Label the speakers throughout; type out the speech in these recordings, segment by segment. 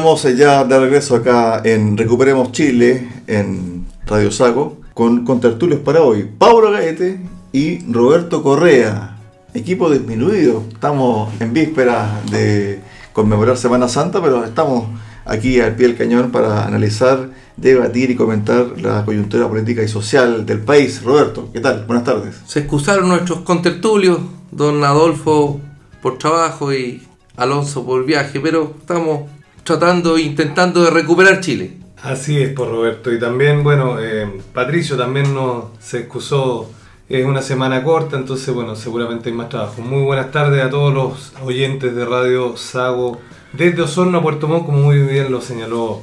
Speaker 1: Estamos ya de regreso acá en Recuperemos Chile, en Radio Sago, con, con tertulios para hoy. Pablo Gaete y Roberto Correa, equipo disminuido. Estamos en víspera de conmemorar Semana Santa, pero estamos aquí al pie del cañón para analizar, debatir y comentar la coyuntura política y social del país. Roberto, ¿qué tal? Buenas tardes.
Speaker 2: Se excusaron nuestros contertulios, don Adolfo por trabajo y Alonso por viaje, pero estamos tratando, intentando de recuperar Chile.
Speaker 3: Así es, por Roberto. Y también, bueno, eh, Patricio también no se excusó. Es una semana corta, entonces, bueno, seguramente hay más trabajo. Muy buenas tardes a todos los oyentes de Radio Sago desde Osorno a Puerto Montt, como muy bien lo señaló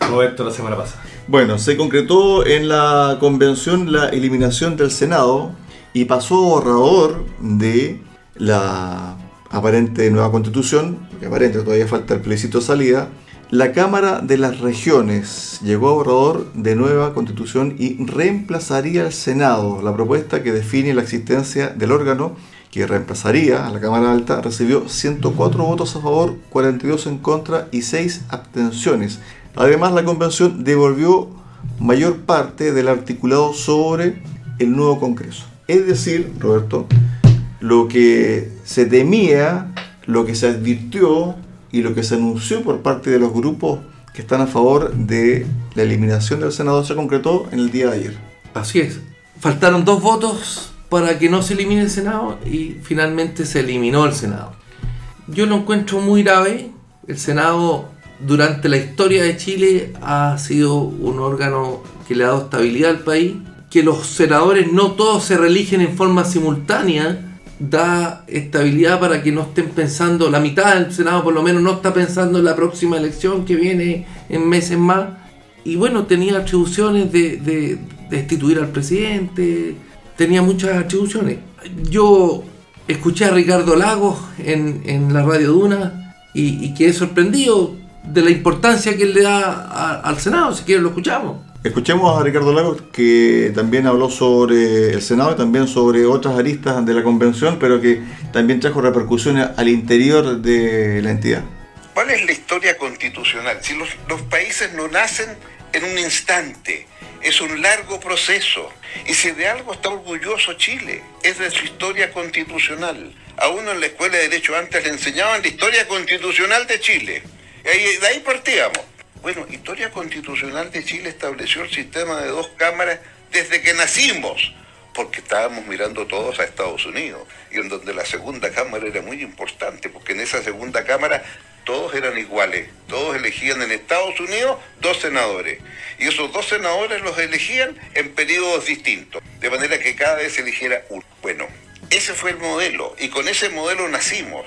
Speaker 3: Roberto la semana pasada.
Speaker 1: Bueno, se concretó en la convención la eliminación del Senado y pasó borrador de la aparente nueva constitución, porque aparente todavía falta el plebiscito salida, la Cámara de las Regiones llegó a borrador de nueva constitución y reemplazaría al Senado. La propuesta que define la existencia del órgano que reemplazaría a la Cámara Alta recibió 104 votos a favor, 42 en contra y 6 abstenciones. Además, la convención devolvió mayor parte del articulado sobre el nuevo Congreso. Es decir, Roberto, lo que se temía, lo que se advirtió y lo que se anunció por parte de los grupos que están a favor de la eliminación del Senado se concretó en el día de ayer.
Speaker 2: Así es. Faltaron dos votos para que no se elimine el Senado y finalmente se eliminó el Senado. Yo lo encuentro muy grave. El Senado durante la historia de Chile ha sido un órgano que le ha dado estabilidad al país. Que los senadores no todos se reeligen en forma simultánea da estabilidad para que no estén pensando, la mitad del Senado por lo menos no está pensando en la próxima elección que viene en meses más. Y bueno, tenía atribuciones de, destituir al presidente, tenía muchas atribuciones. Yo escuché a Ricardo Lagos en, la Radio Duna y, y, quedé sorprendido de la importancia que él le da al Senado, si quieren lo escuchamos.
Speaker 1: Escuchemos a Ricardo Lagos, que también habló sobre el Senado y también sobre otras aristas de la convención, pero que también trajo repercusiones al interior de la entidad.
Speaker 4: ¿Cuál es la historia constitucional? Si los, los países no nacen en un instante, es un largo proceso. Y si de algo está orgulloso Chile, es de su historia constitucional. A uno en la Escuela de Derecho antes le enseñaban la historia constitucional de Chile. Y ahí, de ahí partíamos. Bueno, Historia Constitucional de Chile estableció el sistema de dos cámaras desde que nacimos, porque estábamos mirando todos a Estados Unidos, y en donde la segunda cámara era muy importante, porque en esa segunda cámara todos eran iguales, todos elegían en Estados Unidos dos senadores, y esos dos senadores los elegían en periodos distintos, de manera que cada vez eligiera uno. Bueno, ese fue el modelo, y con ese modelo nacimos.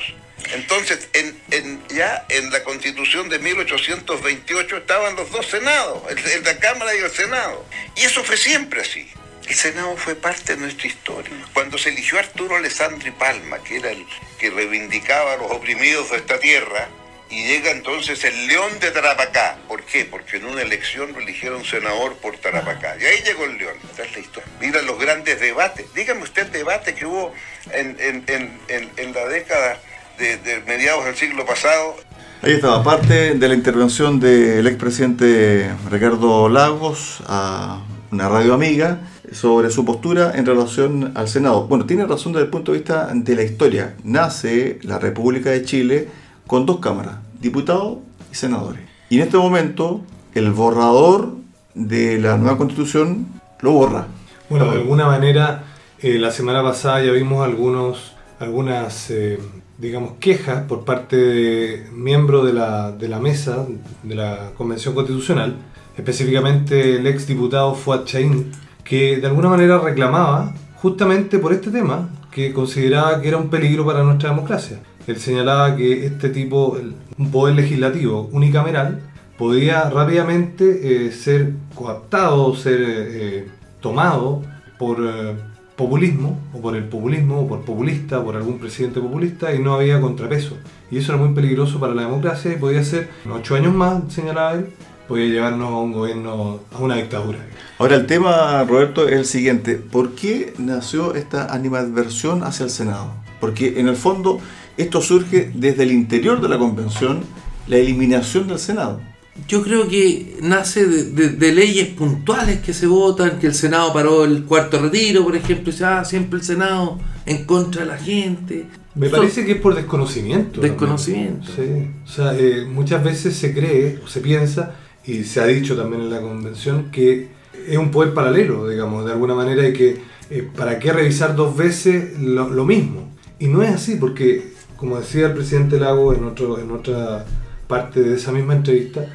Speaker 4: Entonces, en, ya en la constitución de 1828 estaban los dos senados, el, de la Cámara y el Senado. Y eso fue siempre así. El Senado fue parte de nuestra historia. Cuando se eligió Arturo Alessandri Palma, que era el que reivindicaba a los oprimidos de esta tierra, y llega entonces el León de Tarapacá. ¿Por qué? Porque en una elección lo eligieron senador por Tarapacá. Y ahí llegó el León. Esta es la historia. Mira los grandes debates. Dígame usted el debate que hubo en, en la década de, mediados del siglo pasado.
Speaker 1: Ahí estaba, parte de la intervención del expresidente Ricardo Lagos a una radio amiga sobre su postura en relación al Senado. Bueno, tiene razón desde el punto de vista de la historia. Nace la República de Chile con dos cámaras, diputados y senadores. Y en este momento el borrador de la nueva constitución lo borra.
Speaker 3: Bueno, de alguna manera, eh, la semana pasada ya vimos algunas eh, digamos, quejas por parte de miembros de la, mesa de la Convención Constitucional, específicamente el ex diputado Fuad Chaín, que de alguna manera reclamaba justamente por este tema, que consideraba que era un peligro para nuestra democracia. Él señalaba que este tipo, un poder legislativo unicameral, podía rápidamente eh, ser coaptado, ser eh, tomado por eh, populismo, o por el populismo, o por populista, por algún presidente populista, y no había contrapeso. Y eso era muy peligroso para la democracia y podía ser, en ocho años más, señalaba él, podía llevarnos a un gobierno, a una dictadura.
Speaker 1: Ahora el tema, Roberto, es el siguiente. ¿Por qué nació esta animadversión hacia el Senado? Porque en el fondo esto surge desde el interior de la convención, la eliminación del Senado.
Speaker 2: Yo creo que nace de, de- de leyes puntuales que se votan, que el Senado paró el cuarto retiro, por ejemplo, y dice, ah, siempre el Senado en contra de la gente.
Speaker 3: Me parece que es por desconocimiento. también.
Speaker 2: Desconocimiento.
Speaker 3: Sí. O sea, eh, muchas veces se cree o se piensa, y se ha dicho también en la convención, que es un poder paralelo, digamos, de alguna manera, y que eh, para qué revisar dos veces lo, lo mismo. Y no es así, porque, como decía el presidente Lago en, otra parte de esa misma entrevista,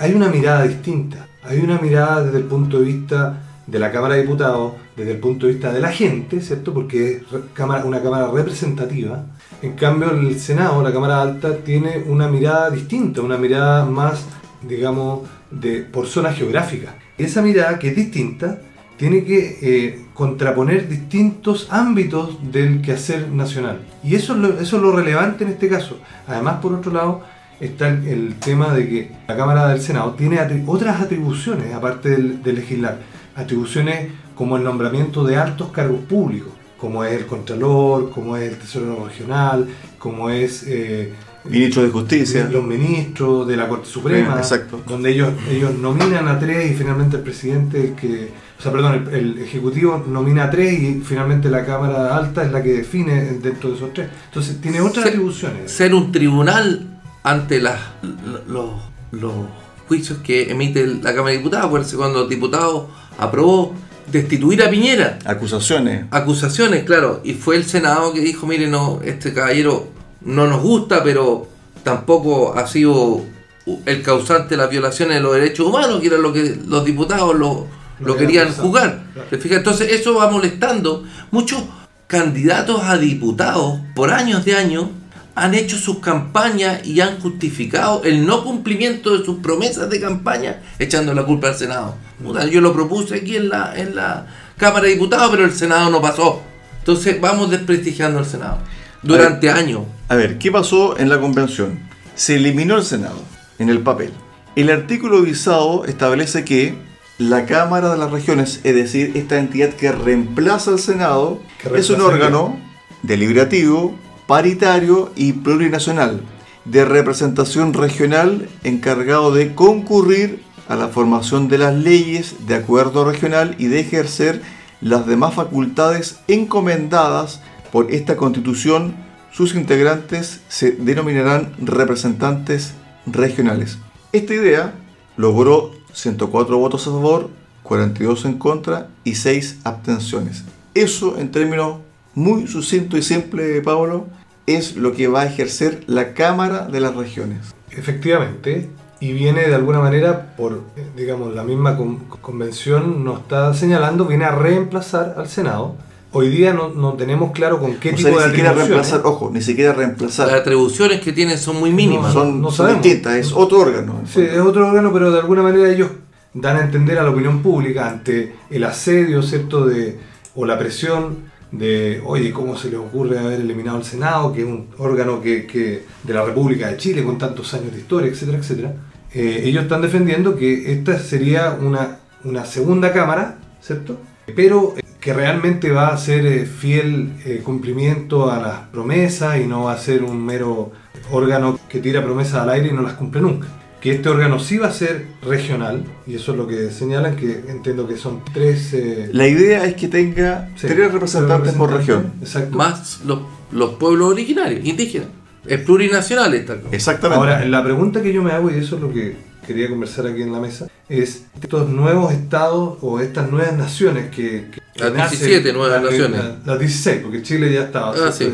Speaker 3: hay una mirada distinta. Hay una mirada desde el punto de vista de la Cámara de Diputados, desde el punto de vista de la gente, ¿cierto? Porque es una Cámara representativa. En cambio, el Senado, la Cámara Alta, tiene una mirada distinta, una mirada más, digamos, de, por zona geográfica. Y esa mirada, que es distinta, tiene que eh, contraponer distintos ámbitos del quehacer nacional. Y eso es, lo, eso es lo relevante en este caso. Además, por otro lado, está el, el tema de que la Cámara del Senado tiene otras atribuciones, aparte del- de legislar. Atribuciones como el nombramiento de altos cargos públicos, como es el Contralor, como es el Tesorero Regional, como es... eh,
Speaker 1: Ministro de Justicia.
Speaker 3: los ministros de la Corte Suprema,
Speaker 1: Exacto.
Speaker 3: donde ellos, ellos nominan a tres y finalmente el presidente, el que, o sea, perdón, el, el Ejecutivo nomina a tres y finalmente la Cámara Alta es la que define dentro de esos tres. Entonces tiene otras
Speaker 2: Se-
Speaker 3: atribuciones.
Speaker 2: ser un tribunal ante las, los, los juicios que emite la Cámara de Diputados. Acuérdense cuando los diputados aprobó destituir a Piñera.
Speaker 1: Acusaciones.
Speaker 2: Acusaciones, claro. Y fue el Senado que dijo, mire, no, este caballero no nos gusta, pero tampoco ha sido el causante de las violaciones de los derechos humanos, que era lo que los diputados lo,
Speaker 3: Lo
Speaker 2: querían
Speaker 3: pensado,
Speaker 2: jugar.
Speaker 3: claro.
Speaker 2: ¿Te fijas? Entonces eso va molestando. Muchos candidatos a diputados por años de años han hecho sus campañas y han justificado el no cumplimiento de sus promesas de campaña echando la culpa al Senado. Yo lo propuse aquí en la, en la Cámara de Diputados, pero el Senado no pasó. Entonces vamos desprestigiando al Senado durante años.
Speaker 1: A ver, ¿qué pasó en la convención? Se eliminó el Senado en el papel. El artículo visado establece que la Cámara de las Regiones, es decir, esta entidad que reemplaza al Senado, es un órgano deliberativo, paritario y plurinacional de representación regional encargado de concurrir a la formación de las leyes de acuerdo regional y de ejercer las demás facultades encomendadas por esta constitución. Sus integrantes se denominarán representantes regionales. Esta idea logró 104 votos a favor, 42 en contra y 6 abstenciones. Eso en términos muy sucinto y simple, Pablo, es lo que va a ejercer la Cámara de las Regiones.
Speaker 3: Efectivamente, y viene de alguna manera por, digamos, la misma con- convención nos está señalando, viene a reemplazar al Senado. Hoy día no, no tenemos claro con qué
Speaker 1: O
Speaker 3: tipo
Speaker 1: sea,
Speaker 3: de
Speaker 1: ni siquiera
Speaker 3: atribuciones.
Speaker 1: reemplazar, ojo, ni siquiera reemplazar.
Speaker 2: Las atribuciones que tienen son muy mínimas.
Speaker 1: son
Speaker 3: no
Speaker 1: son distintas, es otro órgano.
Speaker 3: Sí, es otro órgano, pero de alguna manera ellos dan a entender a la opinión pública ante el asedio, ¿cierto? De, o la presión de, oye, ¿cómo se les ocurre haber eliminado el Senado, que es un órgano que, que- de la República de Chile con tantos años de historia, etcétera, etcétera? Eh, ellos están defendiendo que esta sería una, una segunda cámara, ¿cierto? Pero que realmente va a ser eh, fiel eh, cumplimiento a las promesas y no va a ser un mero órgano que tira promesas al aire y no las cumple nunca. Que este órgano sí va a ser regional, y eso es lo que señalan, que entiendo que son tres... eh,
Speaker 1: La idea es que tenga
Speaker 3: sí,
Speaker 1: tres representantes por región.
Speaker 3: Exacto.
Speaker 2: Más los, los pueblos originarios, indígenas. Es plurinacional esta cosa.
Speaker 1: Exactamente.
Speaker 3: Ahora, la pregunta que yo me hago, y eso es lo que quería conversar aquí en la mesa, es estos nuevos estados o estas nuevas naciones que... que
Speaker 2: Las
Speaker 3: nacen-
Speaker 2: 17 nuevas
Speaker 3: la-
Speaker 2: naciones.
Speaker 3: la- Las 16, porque Chile ya estaba.
Speaker 2: Ah, sí.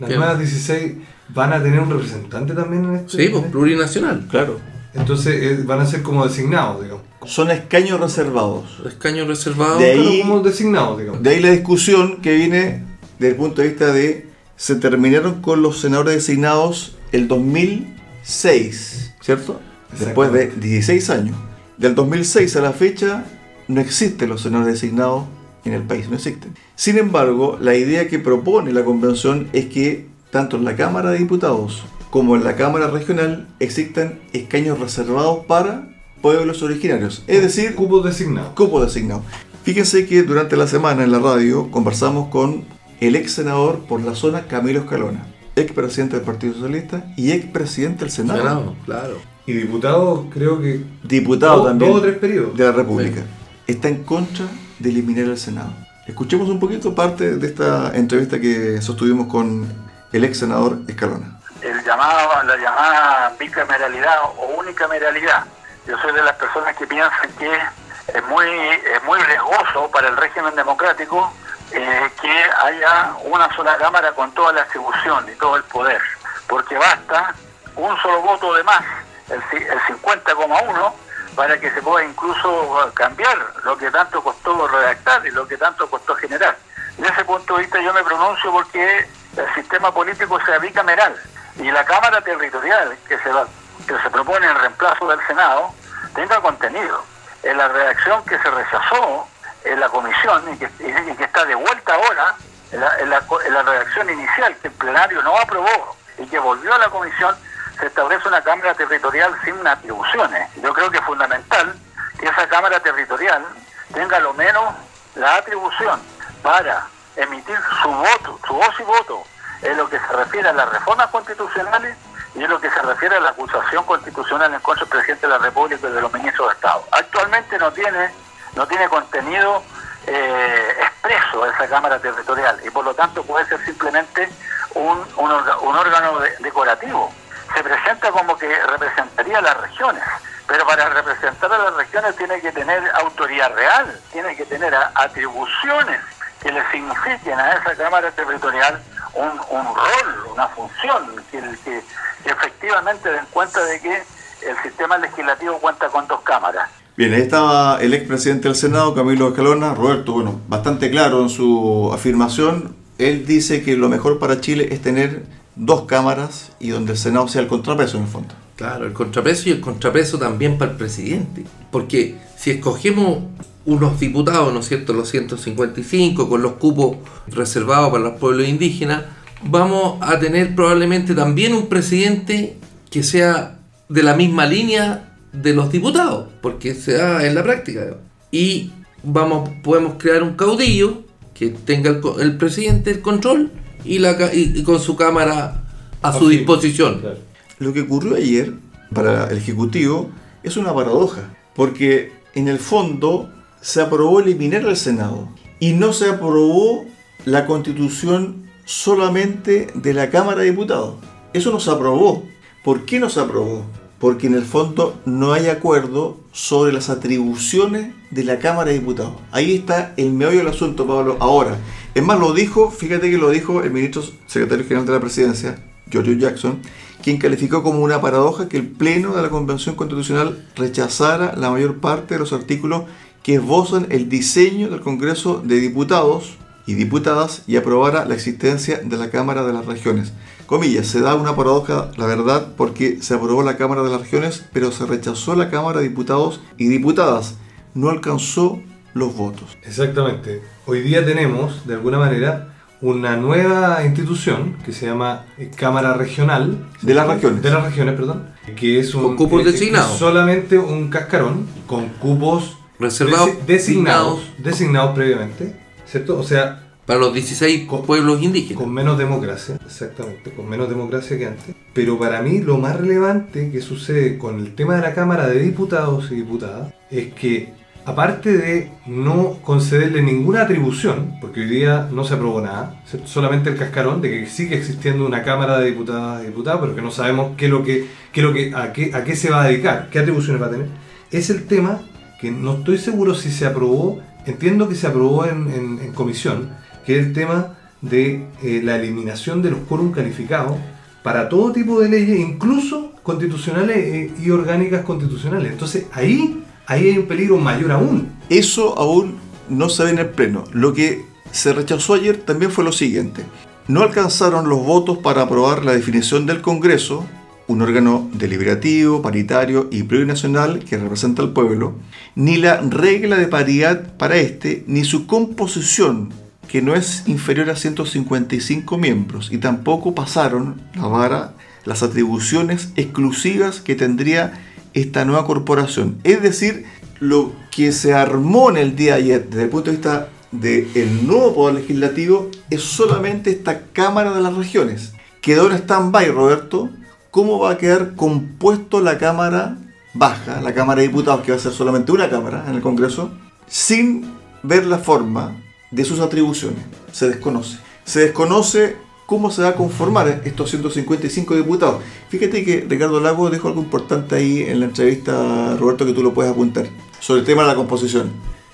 Speaker 3: Las
Speaker 2: Bien.
Speaker 3: nuevas 16 van a tener un representante también en este...
Speaker 2: Sí, pues
Speaker 3: este-
Speaker 2: plurinacional.
Speaker 1: claro.
Speaker 3: Entonces eh, van a ser como designados, digamos.
Speaker 1: Son escaños reservados.
Speaker 2: Escaño reservado.
Speaker 1: De ahí-
Speaker 3: como designados, digamos.
Speaker 1: De ahí la discusión que viene desde el punto de vista de se terminaron con los senadores designados el 2006, ¿cierto? Después de 16 años. Del 2006 a la fecha no existen los senadores designados en el país, no existen. Sin embargo, la idea que propone la convención es que tanto en la Cámara de Diputados como en la Cámara Regional existan escaños reservados para pueblos originarios, es decir,
Speaker 3: Cupos designados.
Speaker 1: cupo designado. Fíjense que durante la semana en la radio conversamos con el ex senador por la zona Camilo Escalona, ex presidente del Partido Socialista y ex presidente del Senado,
Speaker 2: Senado, claro.
Speaker 3: Y diputados, creo que
Speaker 1: diputado
Speaker 3: dos,
Speaker 1: también
Speaker 3: dos o tres periodos.
Speaker 1: de la República. Está en contra de eliminar el Senado. Escuchemos un poquito parte de esta entrevista que sostuvimos con el ex senador Escalona.
Speaker 5: el llamado, la llamada bicameralidad o unicameralidad. Yo soy de las personas que piensan que es muy, es muy riesgoso para el régimen democrático eh, que haya una sola cámara con toda la atribución y todo el poder, porque basta un solo voto de más, el, el 50,1, para que se pueda incluso cambiar lo que tanto costó redactar y lo que tanto costó generar. Desde ese punto de vista yo me pronuncio porque el sistema político sea bicameral y la Cámara Territorial que se, va- que se propone en reemplazo del Senado tenga contenido. En la redacción que se rechazó en la comisión y que, está de vuelta ahora, en la, en la en la redacción inicial que el plenario no aprobó y que volvió a la comisión, se establece una Cámara Territorial sin atribuciones. Yo creo que es fundamental que esa Cámara Territorial tenga lo menos la atribución para emitir su voto, su voz y voto en lo que se refiere a las reformas constitucionales y en lo que se refiere a la acusación constitucional en contra del presidente de la República y de los ministros de Estado. Actualmente no tiene, no tiene contenido eh, expreso esa Cámara Territorial y por lo tanto puede ser simplemente un, órgano de- decorativo. Se presenta como que representaría a las regiones, pero para representar a las regiones tiene que tener autoridad real, tiene que tener atribuciones que le signifiquen a esa Cámara Territorial un, un rol, una función, que, que- que efectivamente den cuenta de que el sistema legislativo cuenta con dos cámaras.
Speaker 1: Bien, ahí estaba el expresidente del Senado, Camilo Escalona. Roberto, bueno, bastante claro en su afirmación. Él dice que lo mejor para Chile es tener dos cámaras y donde el Senado sea el contrapeso en el fondo.
Speaker 2: Claro, el contrapeso y el contrapeso también para el presidente. Porque si escogemos unos diputados, ¿no es cierto?, los 155, con los cupos reservados para los pueblos indígenas, vamos a tener probablemente también un presidente que sea de la misma línea de los diputados, porque se da en la práctica. Y vamos, podemos crear un caudillo que tenga el, el presidente el control y, la, ca- y- y con su cámara a su disposición.
Speaker 3: Claro.
Speaker 1: Lo que ocurrió ayer para el Ejecutivo es una paradoja, porque en el fondo se aprobó eliminar al Senado y no se aprobó la constitución solamente de la Cámara de Diputados. Eso no se aprobó. ¿Por qué no se aprobó? Porque en el fondo no hay acuerdo sobre las atribuciones de la Cámara de Diputados. Ahí está el meollo del asunto, Pablo. Ahora, es más, lo dijo, fíjate que lo dijo el ministro secretario general de la presidencia, Giorgio Jackson, quien calificó como una paradoja que el Pleno de la Convención Constitucional rechazara la mayor parte de los artículos que esbozan el diseño del Congreso de Diputados y Diputadas y aprobara la existencia de la Cámara de las Regiones. Comillas, se da una paradoja, la verdad, porque se aprobó la Cámara de las Regiones, pero se rechazó la Cámara de Diputados y Diputadas. No alcanzó los votos.
Speaker 3: Exactamente. Hoy día tenemos, de alguna manera, una nueva institución que se llama eh, Cámara Regional.
Speaker 1: De las regiones.
Speaker 3: De las regiones, perdón. Que es un.
Speaker 2: Con cupos
Speaker 3: eh,
Speaker 2: designados.
Speaker 3: es solamente un cascarón con cupos
Speaker 2: Reservados,
Speaker 3: desi- designados, designados previamente, ¿cierto? O sea,
Speaker 2: para los 16
Speaker 3: Con-
Speaker 2: pueblos indígenas.
Speaker 3: con menos democracia, exactamente, con menos democracia que antes. Pero para mí lo más relevante que sucede con el tema de la Cámara de Diputados y Diputadas es que aparte de no concederle ninguna atribución, porque hoy día no se aprobó nada, solamente el cascarón de que sigue existiendo una Cámara de Diputadas y Diputados, pero que no sabemos qué lo que, qué lo que, a, qué, a qué se va a dedicar, qué atribuciones va a tener, es el tema que no estoy seguro si se aprobó, entiendo que se aprobó en comisión, que es el tema de eh, la eliminación de los quórum calificados para todo tipo de leyes, incluso constitucionales eh, y orgánicas constitucionales. Entonces ahí, ahí hay un peligro mayor aún.
Speaker 1: Eso aún no se ve en el Pleno. Lo que se rechazó ayer también fue lo siguiente. No alcanzaron los votos para aprobar la definición del Congreso un órgano deliberativo, paritario y plurinacional que representa al pueblo, ni la regla de paridad para este, ni su composición, que no es inferior a 155 miembros, y tampoco pasaron la vara las atribuciones exclusivas que tendría esta nueva corporación. Es decir, lo que se armó en el día ayer desde el punto de vista del nuevo poder legislativo es solamente esta Cámara de las Regiones. Quedó en stand-by, Roberto, cómo va a quedar compuesto la Cámara Baja, la Cámara de Diputados, que va a ser solamente una Cámara en el Congreso, sin ver la forma de sus atribuciones. Se desconoce. Se desconoce cómo se va a conformar estos 155 diputados. Fíjate que Ricardo Lago dejó algo importante ahí en la entrevista, Roberto, que tú lo puedes apuntar, sobre el tema de la composición.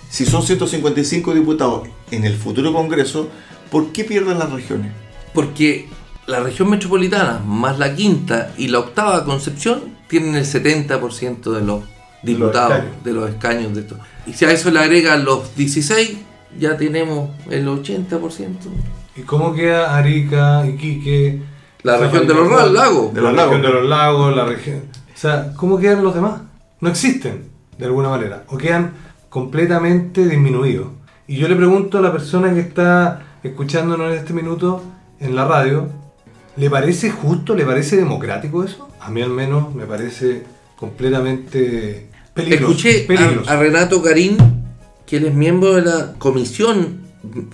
Speaker 1: Si son 155 diputados en el futuro Congreso, ¿por qué pierden las regiones?
Speaker 2: Porque la región metropolitana, más la quinta y la octava Concepción, tienen el 70% de los diputados, de los escaños de esto. Y si a eso le agregan los 16, ya tenemos el 80%.
Speaker 3: ¿Y cómo queda Arica, Iquique?
Speaker 2: La región de los lagos.
Speaker 3: De la región de los lagos, la región... O sea, ¿cómo quedan los demás? No existen, de alguna manera. O quedan completamente disminuidos. Y yo le pregunto a la persona que está escuchándonos en este minuto en la radio, ¿Le parece justo, le parece democrático eso? A mí al menos me parece completamente peligroso.
Speaker 2: Escuché A, Renato Garín, él es miembro de la comisión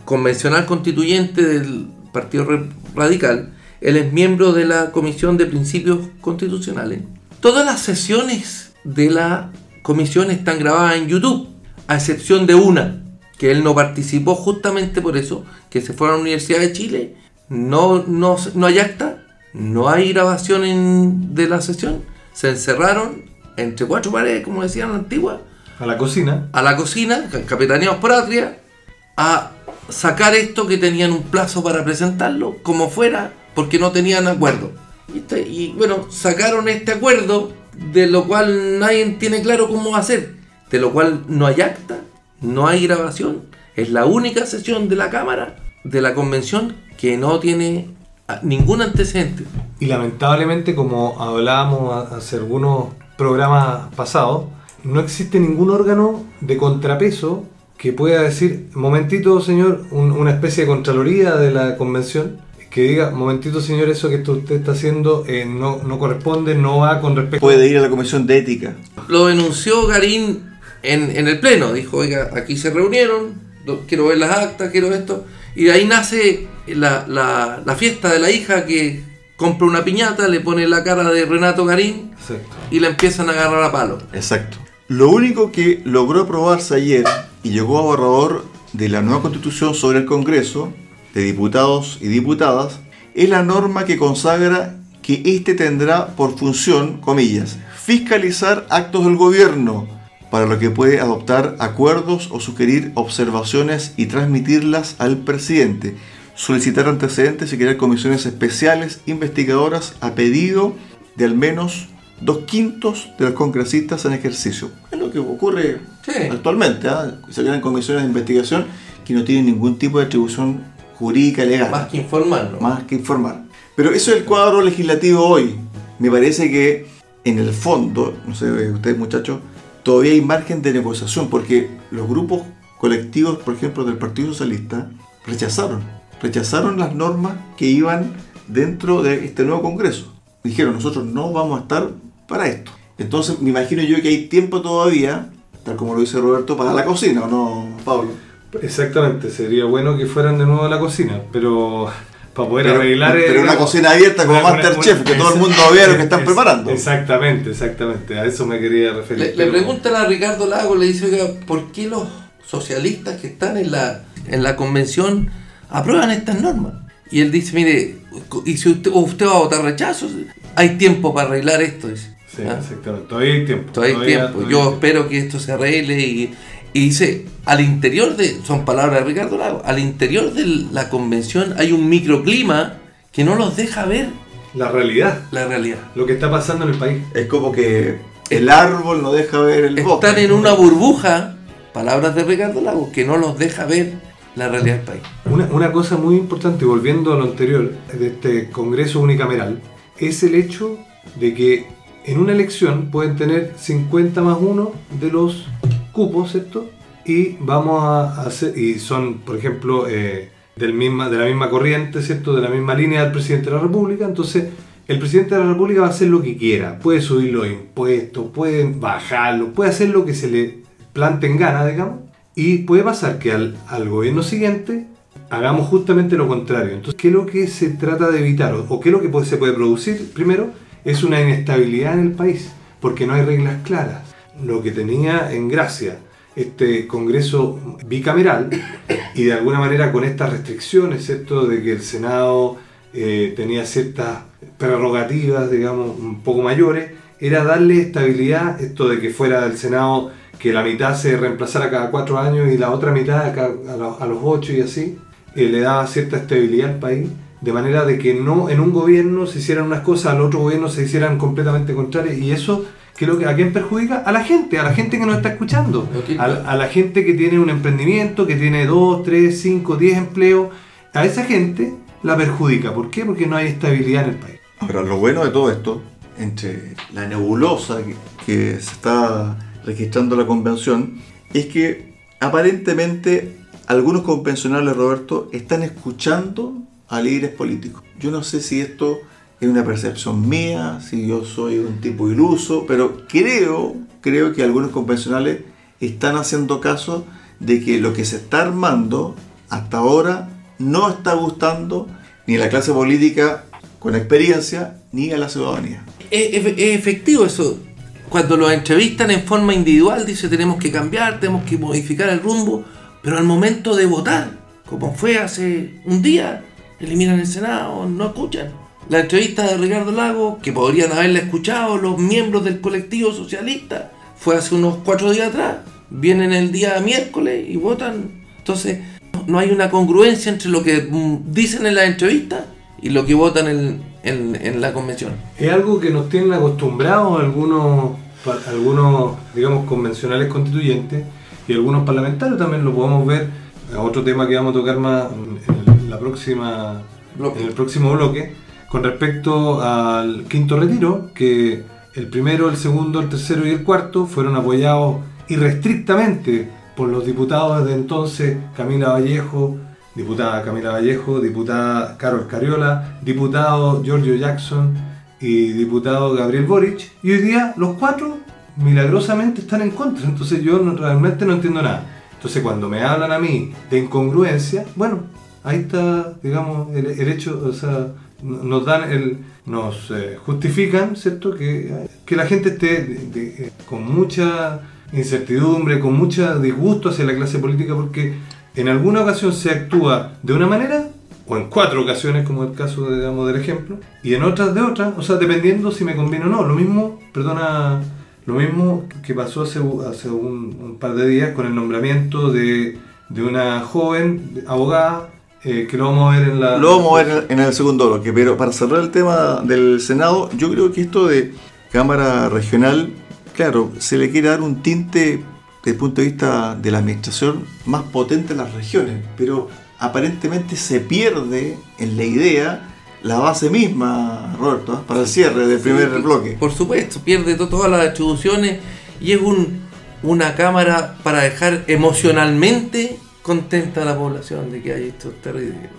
Speaker 2: convencional constituyente del Partido Radical, él es miembro de la comisión de principios constitucionales. Todas las sesiones de la comisión están grabadas en YouTube, a excepción de una, que él no participó justamente por eso, que se fue a la Universidad de Chile no, no, no hay acta, no hay grabación de la sesión, se encerraron entre cuatro paredes, como decían la antigua.
Speaker 3: A la cocina.
Speaker 2: A la cocina, capitaneados por Atria, a sacar esto que tenían un plazo para presentarlo, como fuera, porque no tenían acuerdo. Y, bueno, sacaron este acuerdo, de lo cual nadie tiene claro cómo ser, de lo cual no hay acta, no hay grabación, es la única sesión de la Cámara, de la Convención, que no tiene ningún antecedente.
Speaker 3: Y lamentablemente, como hablábamos hace algunos programas pasados, no existe ningún órgano de contrapeso que pueda decir, momentito señor, una especie de contraloría de la convención, que diga, momentito señor, eso que usted está haciendo eh, no, no corresponde, no va con respecto...
Speaker 1: Puede ir a la comisión de ética.
Speaker 2: Lo denunció Garín en, en el pleno, dijo, oiga, aquí se reunieron, quiero ver las actas, quiero esto, y de ahí nace la, fiesta de la hija que compra una piñata, le pone la cara de Renato Garín y la empiezan a agarrar a palo.
Speaker 1: Exacto. Lo único que logró aprobarse ayer y llegó a borrador de la nueva constitución sobre el Congreso de Diputados y Diputadas es la norma que consagra que éste tendrá por función, comillas, fiscalizar actos del gobierno, para lo que puede adoptar acuerdos o sugerir observaciones y transmitirlas al presidente, solicitar antecedentes y crear comisiones especiales investigadoras a pedido de al menos dos quintos de los congresistas en ejercicio. Es lo que ocurre actualmente. ¿eh? Se crean comisiones de investigación que no tienen ningún tipo de atribución jurídica legal.
Speaker 2: Más que informar.
Speaker 1: Más que informar. Pero eso es el cuadro legislativo hoy. Me parece que en el fondo, no sé, ustedes muchachos, todavía hay margen de negociación porque los grupos colectivos, por ejemplo, del Partido Socialista, rechazaron rechazaron las normas que iban dentro de este nuevo Congreso. Dijeron, nosotros no vamos a estar para esto. Entonces me imagino yo que hay tiempo todavía, tal como lo dice Roberto, para la cocina, ¿o no, Pablo?
Speaker 3: Exactamente, sería bueno que fueran de nuevo a la cocina, pero para poder arreglar...
Speaker 1: Pero una cocina abierta como Masterchef, que todo el mundo vea lo que están preparando.
Speaker 3: Exactamente, exactamente, a eso me quería referir.
Speaker 2: Le, preguntan a Ricardo Lago, le dice, oiga, ¿por qué los socialistas que están en la, en la convención aprueban estas normas. Y él dice, mire, y si usted, usted va a votar rechazo, hay tiempo para arreglar esto. Dice.
Speaker 3: Sí, ¿Ah? exactamente. Todavía hay tiempo.
Speaker 2: Todavía hay tiempo. Yo espero que esto se arregle y, dice, al interior de, son palabras de Ricardo Lago, al interior de la convención hay un microclima que no los deja ver.
Speaker 3: La realidad.
Speaker 2: La realidad.
Speaker 3: Lo que está pasando en el país.
Speaker 1: Es como que el árbol no deja ver el
Speaker 2: bosque. Están en una burbuja, palabras de Ricardo Lago, que no los deja ver la realidad del país.
Speaker 3: Una, cosa muy importante, volviendo a lo anterior, de este Congreso unicameral, es el hecho de que en una elección pueden tener 50 más 1 de los cupos, ¿cierto? Y vamos a hacer, y son, por ejemplo, eh, del misma, de la misma corriente, ¿cierto? De la misma línea del presidente de la República, entonces el presidente de la República va a hacer lo que quiera, puede subir los impuestos, puede bajarlos, puede hacer lo que se le plante en gana, digamos, y puede pasar que al, al gobierno siguiente hagamos justamente lo contrario. Entonces, ¿qué es lo que se trata de evitar? ¿O, qué es lo que se puede producir? Primero, es una inestabilidad en el país, porque no hay reglas claras. Lo que tenía en gracia este Congreso bicameral y de alguna manera con estas restricciones, ¿cierto? De que el Senado eh, tenía ciertas prerrogativas, digamos, un poco mayores, era darle estabilidad, esto de que fuera del Senado que la mitad se reemplazara cada cuatro años y la otra mitad a, los ocho y así, eh, le daba cierta estabilidad al país, de manera de que no en un gobierno se hicieran unas cosas, al otro gobierno se hicieran completamente contrarias, y eso, ¿qué es lo que, ¿a quién perjudica? A la gente, a la gente que nos está escuchando, a, la- a la gente que tiene un emprendimiento, que tiene dos, tres, cinco, diez empleos, a esa gente la perjudica. ¿Por qué? Porque no hay estabilidad en el país.
Speaker 1: Ahora, lo bueno de todo esto, entre la nebulosa que, que se está registrando la convención, es que aparentemente algunos convencionales, Roberto, están escuchando a líderes políticos. Yo no sé si esto es una percepción mía, si yo soy un tipo iluso, pero creo, creo que algunos convencionales están haciendo caso de que lo que se está armando hasta ahora no está gustando ni a la clase política con experiencia ni a la ciudadanía.
Speaker 2: Es, efectivo eso. Cuando lo entrevistan en forma individual, dice tenemos que cambiar, tenemos que modificar el rumbo, pero al momento de votar, como fue hace un día, eliminan el Senado, no escuchan. La entrevista de Ricardo Lago, que podrían haberla escuchado los miembros del colectivo socialista, fue hace unos cuatro días atrás. Vienen el día miércoles y votan. Entonces, no hay una congruencia entre lo que mm, dicen en la entrevista y lo que votan en, en- en la convención.
Speaker 3: Es algo que nos tienen acostumbrados algunos, algunos, digamos, convencionales constituyentes y algunos parlamentarios también lo podemos ver. Otro tema que vamos a tocar más en la próxima,
Speaker 2: Bloque.
Speaker 3: en el próximo bloque, con respecto al quinto retiro, que el primero, el segundo, el tercero y el cuarto fueron apoyados irrestrictamente por los diputados de entonces, Camila Vallejo, diputada Camila Vallejo, diputada Carol Cariola, diputado Giorgio Jackson y diputado Gabriel Boric. Y hoy día los cuatro milagrosamente están en contra. Entonces yo no- realmente no entiendo nada. Entonces cuando me hablan a mí de incongruencia, bueno, ahí está, digamos, el, hecho, o sea, no- nos dan el, nos eh, justifican, ¿cierto? Que, que la gente esté eh, con mucha incertidumbre, con mucho disgusto hacia la clase política, porque en alguna ocasión se actúa de una manera, o en cuatro ocasiones, como el caso digamos, del ejemplo, y en otras de otra, o sea, dependiendo si me conviene o no. Lo mismo, perdona, lo mismo que pasó hace, hace un, un par de días con el nombramiento de, de una joven abogada, eh, que lo vamos a ver en la...
Speaker 1: Lo vamos a ver en el segundo bloque, pero para cerrar el tema del Senado, yo creo que esto de Cámara Regional, claro, se le quiere dar un tinte desde el punto de vista de la administración más potente en las regiones, pero aparentemente se pierde en la idea la base misma, Roberto, ¿eh? para el cierre del primer
Speaker 2: Sí,
Speaker 1: bloque.
Speaker 2: Por supuesto, pierde to- todas las atribuciones y es un, una cámara para dejar emocionalmente contenta a la población de que hay esto terrible.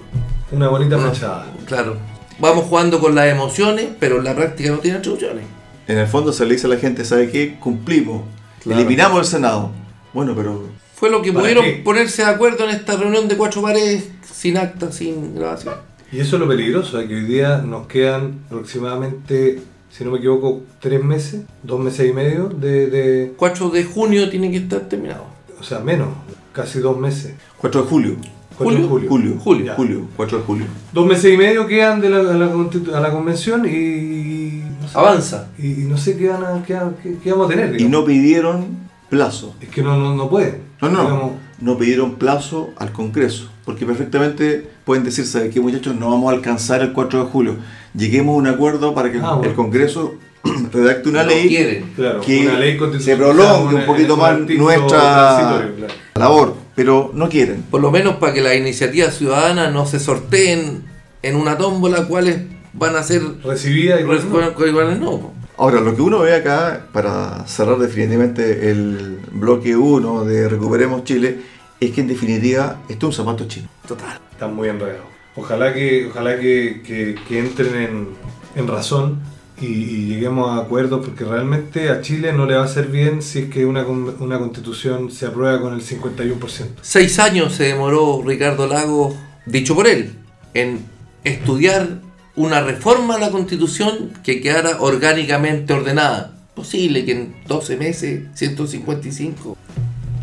Speaker 3: Una bonita
Speaker 2: Una-
Speaker 3: fachada.
Speaker 2: Claro, vamos jugando con las emociones, pero en la práctica no tiene atribuciones.
Speaker 1: En el fondo se le dice a la gente, ¿sabe qué? Cumplimos,
Speaker 3: Claro.
Speaker 1: eliminamos el Senado. Bueno, pero
Speaker 2: Fue lo que
Speaker 3: ¿Para
Speaker 2: pudieron
Speaker 3: qué?
Speaker 2: ponerse de acuerdo en esta reunión de cuatro paredes sin acta, sin grabación.
Speaker 3: Y eso es lo peligroso, ¿eh? que hoy día nos quedan aproximadamente, si no me equivoco, tres meses, dos meses y medio de, de
Speaker 2: 4 de junio tiene que estar terminado.
Speaker 3: O sea, menos, casi dos meses.
Speaker 1: 4 de julio.
Speaker 3: 4 de
Speaker 2: ¿Julio?
Speaker 3: julio.
Speaker 1: Julio,
Speaker 2: Julio.
Speaker 1: julio, julio, 4 de julio.
Speaker 3: Dos meses y medio quedan de la, a, la, a la convención y... no sé,
Speaker 2: Avanza.
Speaker 3: Y, y no sé qué, van a, qué, qué- qué vamos a tener.
Speaker 1: Y no pidieron plazo.
Speaker 3: Es que no, no, no pueden.
Speaker 1: No, no,
Speaker 3: Digamos,
Speaker 1: no pidieron plazo al Congreso, porque perfectamente pueden decir, ¿sabe qué muchachos? No vamos a alcanzar el 4 de julio. Lleguemos a un acuerdo para que
Speaker 3: Ah, bueno.
Speaker 1: el Congreso redacte una
Speaker 2: No
Speaker 1: ley
Speaker 2: quieren.
Speaker 3: claro,
Speaker 1: que
Speaker 3: una ley
Speaker 1: se prolongue un poquito
Speaker 3: un
Speaker 1: más nuestra
Speaker 3: claro.
Speaker 1: labor, pero no quieren.
Speaker 2: Por lo menos para que las iniciativas ciudadanas no se sorteen en una tómbola cuáles van a ser
Speaker 3: Recibida y
Speaker 2: no. po.
Speaker 6: Ahora, lo que uno ve acá, para cerrar definitivamente el bloque 1 de Recuperemos Chile, es que en definitiva esto es un zapato chino.
Speaker 2: Total.
Speaker 3: Están muy enredados. Ojalá que, ojalá que, que- que entren en, en razón y, y lleguemos a acuerdos, porque realmente a Chile no le va a hacer bien si es que una, con- una constitución se aprueba con el 51%.
Speaker 2: Seis años se demoró Ricardo Lagos, dicho por él, en estudiar una reforma a la constitución que quedara orgánicamente ordenada. Posible que en 12 meses, 155,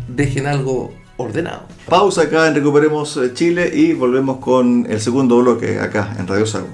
Speaker 2: dejen algo ordenado.
Speaker 6: Pausa acá en Recuperemos Chile y volvemos con el segundo bloque acá en Radio Sago.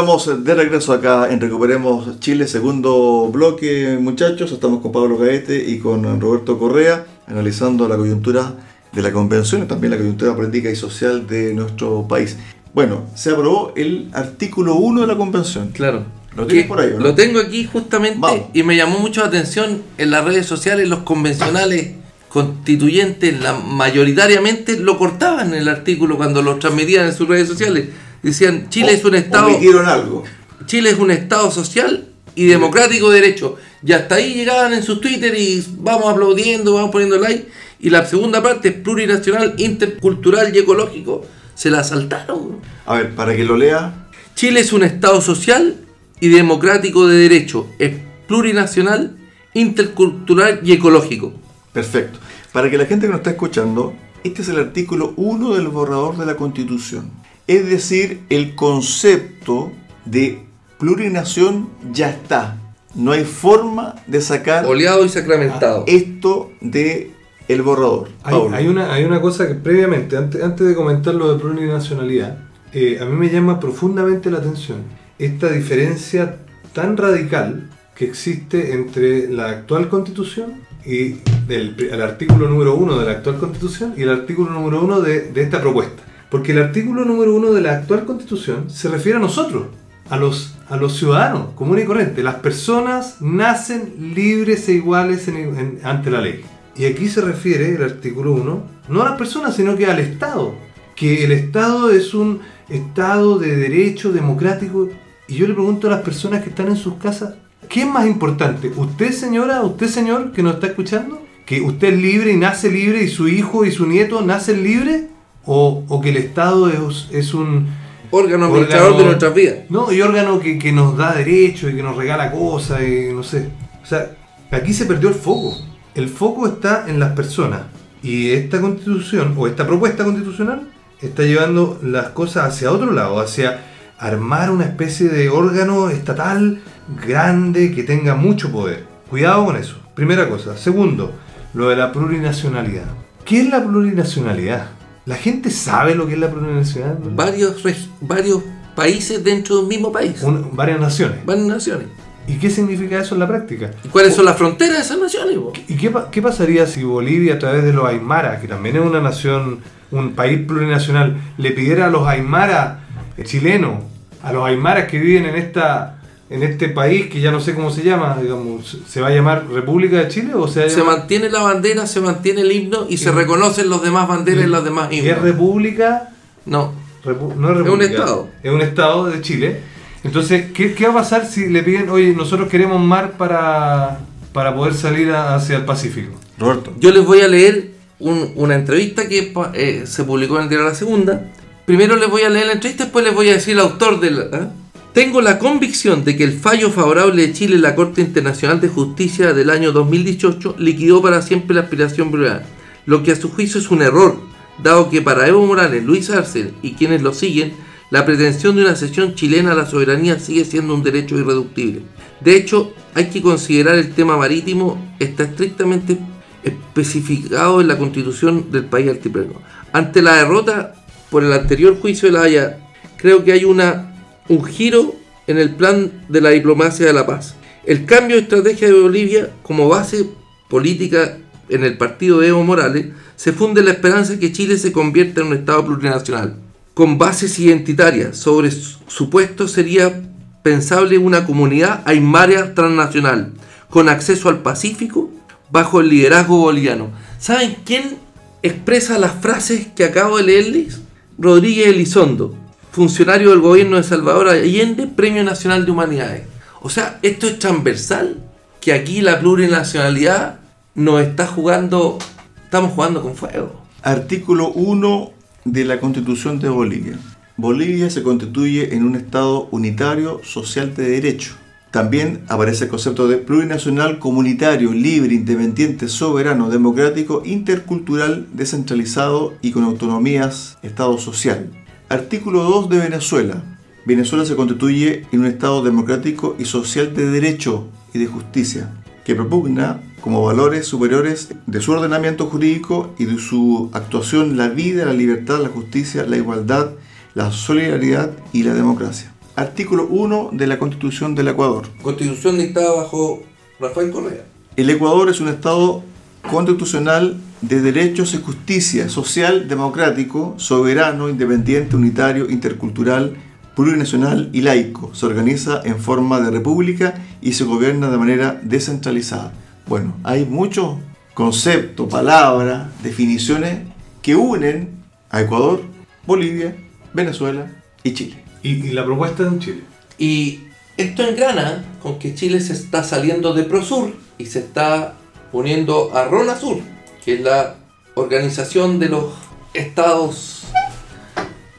Speaker 6: Estamos de regreso acá en Recuperemos Chile, segundo bloque, muchachos. Estamos con Pablo Gaete y con Roberto Correa, analizando la coyuntura de la convención y también la coyuntura política y social de nuestro país. Bueno, se aprobó el artículo 1 de la convención.
Speaker 2: Claro.
Speaker 6: ¿Lo tienes por ahí, no?
Speaker 2: Lo tengo aquí justamente
Speaker 6: Vamos.
Speaker 2: y me llamó mucho la atención en las redes sociales los convencionales constituyentes, la, mayoritariamente lo cortaban el artículo cuando lo transmitían en sus redes sociales. Decían, Chile
Speaker 6: O-
Speaker 2: es un estado...
Speaker 6: Algo.
Speaker 2: Chile es un estado social y democrático de derecho. Y hasta ahí llegaban en sus Twitter y vamos aplaudiendo, vamos poniendo like. Y la segunda parte es plurinacional, intercultural y ecológico. Se la saltaron.
Speaker 1: A ver, para que lo lea,
Speaker 2: Chile es un Estado social y democrático de derecho. Es plurinacional, intercultural y ecológico.
Speaker 1: perfecto. Para que la gente que nos está escuchando, este es el artículo 1 del borrador de la Constitución. Es decir, el concepto de plurinación ya está. No hay forma de sacar
Speaker 2: Oleado y sacramentado.
Speaker 1: esto de el borrador.
Speaker 3: Hay, hay una, hay una cosa que previamente, antes, antes de comentar lo de plurinacionalidad, eh, a mí me llama profundamente la atención esta diferencia tan radical que existe entre la actual constitución y del, el artículo número uno de la actual constitución y el artículo número uno de, de esta propuesta. Porque el artículo número uno de la actual constitución se refiere a nosotros, a los, a los ciudadanos comunes y corrientes. Las personas nacen libres e iguales en- en- ante la ley. Y aquí se refiere el artículo 1 no a las personas, sino que al Estado. Que el Estado es un Estado de derecho democrático. Y yo le pregunto a las personas que están en sus casas, ¿qué es más importante? ¿Usted señora, usted señor que nos está escuchando? ¿Que usted es libre y nace libre y su hijo y su nieto nacen libres? ¿O, o que el Estado es, es un,
Speaker 2: Órgano administrador de nuestras vidas.
Speaker 3: no, y órgano que, que nos da derecho y que nos regala cosas y no sé. O sea, aquí se perdió el foco. El foco está en las personas. Y esta constitución, o esta propuesta constitucional, está llevando las cosas hacia otro lado, hacia armar una especie de órgano estatal grande que tenga mucho poder. Cuidado con eso. Primera cosa. Segundo, lo de la plurinacionalidad. ¿Qué es la plurinacionalidad? ¿La gente sabe lo que es la plurinacionalidad?
Speaker 2: Varios, varios países dentro de un mismo país.
Speaker 3: Un- varias naciones.
Speaker 2: Varias naciones.
Speaker 3: ¿Y qué significa eso en la práctica?
Speaker 2: ¿Y cuáles son las fronteras de esas naciones? po?
Speaker 3: ¿Y qué, qué pasaría si Bolivia, a través de los Aymara, que también es una nación, un país plurinacional, le pidiera a los Aymara eh, chilenos, a los Aymaras que viven en esta en este país que ya no sé cómo se llama, digamos, ¿se va a llamar República de Chile o se va a
Speaker 2: Se mantiene la bandera, se mantiene el himno y se reconocen los demás banderas y los demás
Speaker 3: ¿Y
Speaker 2: himnos.
Speaker 3: es República?
Speaker 2: No,
Speaker 3: Repu- no es
Speaker 2: Es un
Speaker 3: república,
Speaker 2: estado.
Speaker 3: Es un estado de Chile. Entonces, ¿qué, qué va a pasar si le piden, oye, nosotros queremos mar para, para poder salir a- hacia el Pacífico?
Speaker 1: Roberto.
Speaker 2: Yo les voy a leer un- una entrevista que eh, se publicó en el diario La Segunda. Primero les voy a leer la entrevista, después les voy a decir el autor de la... ¿ah? Tengo la convicción de que el fallo favorable de Chile en la Corte Internacional de Justicia del año 2018 liquidó para siempre la aspiración privada, lo que a su juicio es un error, dado que para Evo Morales, Luis Arce y quienes lo siguen, la pretensión de una cesión chilena a la soberanía sigue siendo un derecho irreductible. De hecho, hay que considerar el tema marítimo, está estrictamente especificado en la constitución del país altiplano. Ante la derrota por el anterior juicio de la Haya, creo que hay una, un giro en el plan de la diplomacia de la paz. El cambio de estrategia de Bolivia como base política en el partido de Evo Morales se funde la esperanza de que Chile se convierta en un Estado plurinacional. Con bases identitarias sobre su su puesto sería pensable una comunidad aymara transnacional con acceso al Pacífico bajo el liderazgo boliviano. ¿Saben quién expresa las frases que acabo de leerles? Rodríguez Elizondo, funcionario del gobierno de Salvador Allende, Premio Nacional de Humanidades. O sea, esto es transversal, que aquí la plurinacionalidad nos está jugando, estamos jugando con fuego.
Speaker 1: Artículo 1 de la Constitución de Bolivia. Bolivia se constituye en un Estado unitario social de derecho. También aparece el concepto de plurinacional, comunitario, libre, independiente, soberano, democrático, intercultural, descentralizado y con autonomías, Estado social. Artículo 2 de Venezuela. Venezuela se constituye en un Estado democrático y social de derecho y de justicia, que propugna como valores superiores de su ordenamiento jurídico y de su actuación la vida, la libertad, la justicia, la igualdad, la solidaridad y la democracia. Artículo 1 de la Constitución del Ecuador.
Speaker 2: Constitución dictada bajo Rafael Correa.
Speaker 1: El Ecuador es un Estado constitucional de derechos y justicia, social, democrático, soberano, independiente, unitario, intercultural, plurinacional y laico. Se organiza en forma de república y se gobierna de manera descentralizada. Bueno, hay muchos conceptos, palabras, definiciones que unen a Ecuador, Bolivia, Venezuela y Chile.
Speaker 3: Y, y la propuesta en Chile.
Speaker 2: Y Esto engrana con que Chile se está saliendo de Prosur y se está poniendo a RONASUR, que es la organización de los estados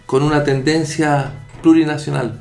Speaker 2: con una tendencia plurinacional.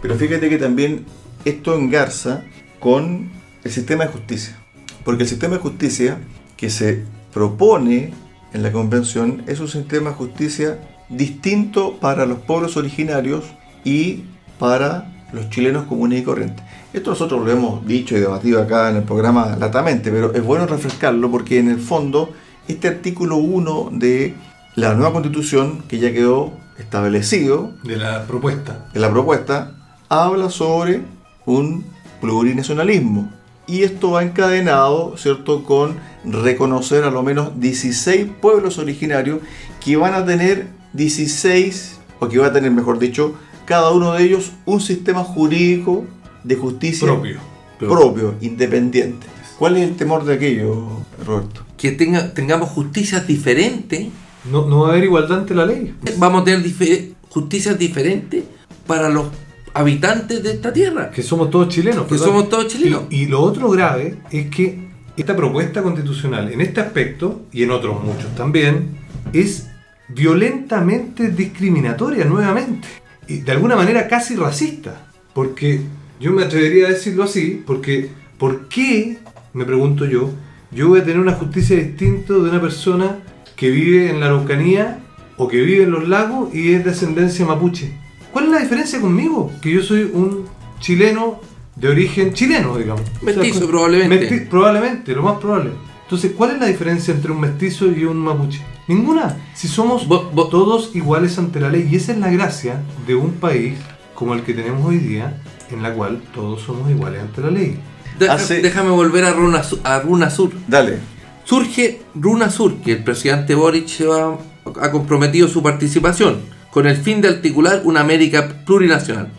Speaker 1: Pero fíjate que también esto engarza con el sistema de justicia. Porque el sistema de justicia que se propone en la convención es un sistema de justicia distinto para los pueblos originarios y para los chilenos comunes y corrientes. Esto nosotros lo hemos dicho y debatido acá en el programa latamente, pero es bueno refrescarlo porque en el fondo este artículo 1 de la nueva constitución que ya quedó establecido
Speaker 3: De la propuesta.
Speaker 1: en la propuesta habla sobre un plurinacionalismo. Y esto va encadenado, ¿cierto?, con reconocer a lo menos 16 pueblos originarios que van a tener 16, o que va a tener, mejor dicho, cada uno de ellos un sistema jurídico de justicia
Speaker 3: Propio.
Speaker 1: propio, independiente. ¿Cuál es el temor de aquello, Roberto?
Speaker 2: Que tenga, tengamos justicias diferentes,
Speaker 3: No, no va a haber igualdad ante la ley.
Speaker 2: vamos a tener dife- justicias diferentes para los habitantes de esta tierra.
Speaker 3: Que somos todos chilenos.
Speaker 2: Que
Speaker 3: ¿verdad?
Speaker 2: somos todos chilenos.
Speaker 3: Y, y lo otro grave es que esta propuesta constitucional, en este aspecto, y en otros muchos también, es violentamente discriminatoria nuevamente. Y de alguna manera casi racista. Porque yo me atrevería a decirlo así, porque ¿por qué, me pregunto yo, yo voy a tener una justicia distinta de una persona que vive en la Araucanía o que vive en los lagos y es de ascendencia mapuche? ¿Cuál es la diferencia conmigo? Que yo soy un chileno de origen chileno, digamos.
Speaker 2: Mestizo,
Speaker 3: O sea,
Speaker 2: probablemente.
Speaker 3: mesti- probablemente, lo más probable. Entonces, ¿cuál es la diferencia entre un mestizo y un mapuche? Ninguna. Si somos todos iguales ante la ley. Y esa es la gracia de un país como el que tenemos hoy día, en la cual todos somos iguales ante la ley.
Speaker 2: Deja-
Speaker 1: Hace-
Speaker 2: Déjame volver a Runa, a Runa Sur.
Speaker 1: Dale.
Speaker 2: Surge Runa Sur, que el presidente Boric se va- ha comprometido su participación con el fin de articular una América plurinacional.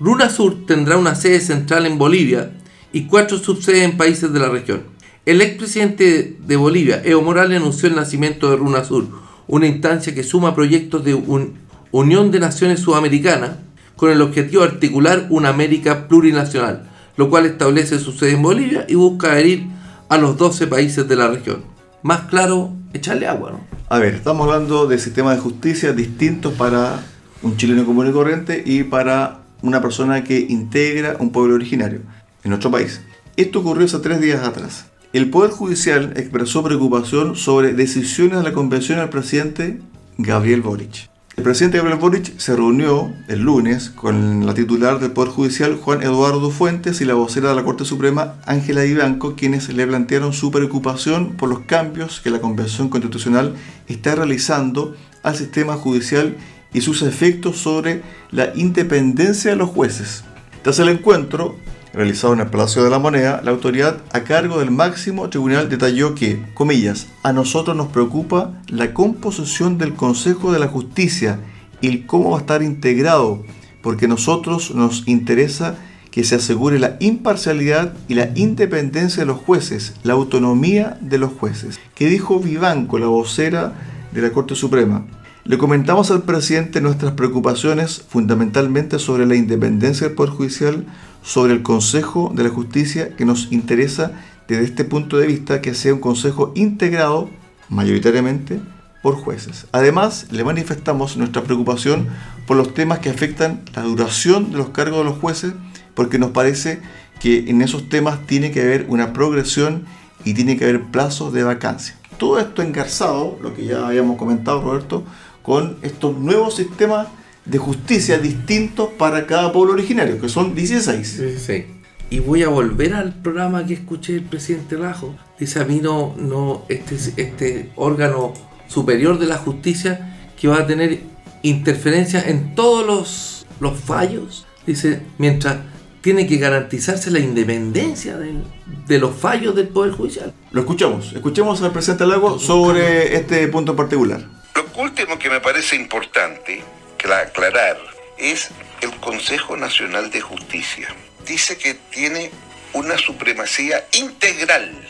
Speaker 2: Runa Sur tendrá una sede central en Bolivia y cuatro subsedes en países de la región. El expresidente de Bolivia, Evo Morales, anunció el nacimiento de Runa Sur, una instancia que suma proyectos de un- Unión de Naciones Sudamericanas con el objetivo de articular una América plurinacional, lo cual establece su sede en Bolivia y busca adherir a los 12 países de la región. Más claro, echarle agua, ¿no?
Speaker 1: A ver, estamos hablando de sistemas de justicia distintos para un chileno común y corriente y para una persona que integra un pueblo originario en nuestro país. Esto ocurrió hace tres días atrás. El Poder Judicial expresó preocupación sobre decisiones de la convención al presidente Gabriel Boric. El presidente Gabriel Boric se reunió el lunes con la titular del Poder Judicial, Juan Eduardo Fuentes, y la vocera de la Corte Suprema, Ángela Ibanco, quienes le plantearon su preocupación por los cambios que la Convención Constitucional está realizando al sistema judicial y sus efectos sobre la independencia de los jueces. Tras el encuentro, realizado en el Palacio de la Moneda, la autoridad a cargo del máximo tribunal detalló que, comillas, a nosotros nos preocupa la composición del Consejo de la Justicia y el cómo va a estar integrado, porque a nosotros nos interesa que se asegure la imparcialidad y la independencia de los jueces, la autonomía de los jueces, que dijo Vivanco, la vocera de la Corte Suprema. Le comentamos al presidente nuestras preocupaciones fundamentalmente sobre la independencia del Poder Judicial, sobre el Consejo de la Justicia, que nos interesa desde este punto de vista que sea un consejo integrado mayoritariamente por jueces. Además, le manifestamos nuestra preocupación por los temas que afectan la duración de los cargos de los jueces, porque nos parece que en esos temas tiene que haber una progresión y tiene que haber plazos de vacancia. Todo esto engarzado, lo que ya habíamos comentado Roberto, con estos nuevos sistemas de justicia distintos para cada pueblo originario, que son 16.
Speaker 2: Sí. Y voy a volver al programa que escuché el presidente Rajo. Dice a mí no, no este, este órgano superior de la justicia que va a tener interferencia en todos los, los fallos. Dice, mientras tiene que garantizarse la independencia del- de los fallos del Poder Judicial.
Speaker 1: Lo escuchamos, escuchemos al presidente Lago sobre este punto en particular.
Speaker 4: Lo último que me parece importante aclarar es el Consejo Nacional de Justicia. Dice que tiene una supremacía integral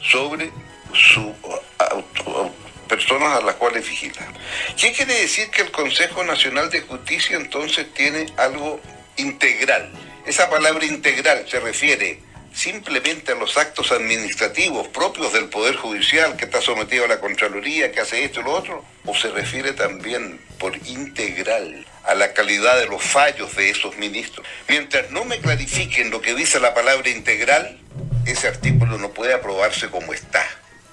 Speaker 4: sobre su personas a las cuales vigila. ¿Qué quiere decir que el Consejo Nacional de Justicia entonces tiene algo integral? Esa palabra integral se refiere simplemente a los actos administrativos propios del Poder Judicial que está sometido a la Contraloría, que hace esto y lo otro, o se refiere también por integral a la calidad de los fallos de esos ministros. Mientras no me clarifiquen lo que dice la palabra integral, ese artículo no puede aprobarse como está.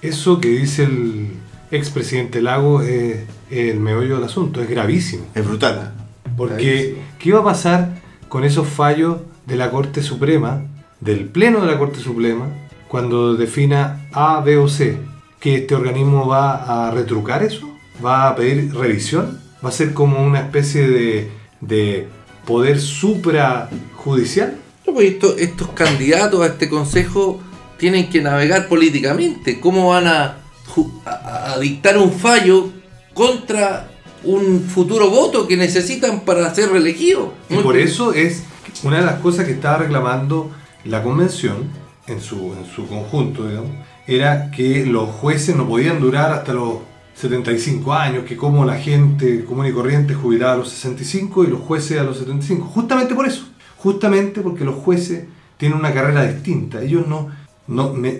Speaker 3: Eso que dice el expresidente Lago es el meollo del asunto, es gravísimo.
Speaker 1: Es brutal.
Speaker 3: Porque, ¿qué va a pasar con esos fallos de la Corte Suprema, del Pleno de la Corte Suprema, cuando defina A, B o C? ¿Que este organismo va a retrucar eso? ¿Va a pedir revisión? ¿Va a ser como una especie de, de poder suprajudicial?
Speaker 2: No, pues esto- estos candidatos a este consejo tienen que navegar políticamente. ¿Cómo van a, a dictar un fallo contra un futuro voto que necesitan para ser reelegidos?
Speaker 3: Y por eso es una de las cosas que estaba reclamando la convención en su, en su conjunto, era que los jueces no podían durar hasta los 75 años, que como la gente común y corriente jubilaba a los 65 y los jueces a los 75. Justamente por eso, justamente porque los jueces tienen una carrera distinta. Ellos no, no me,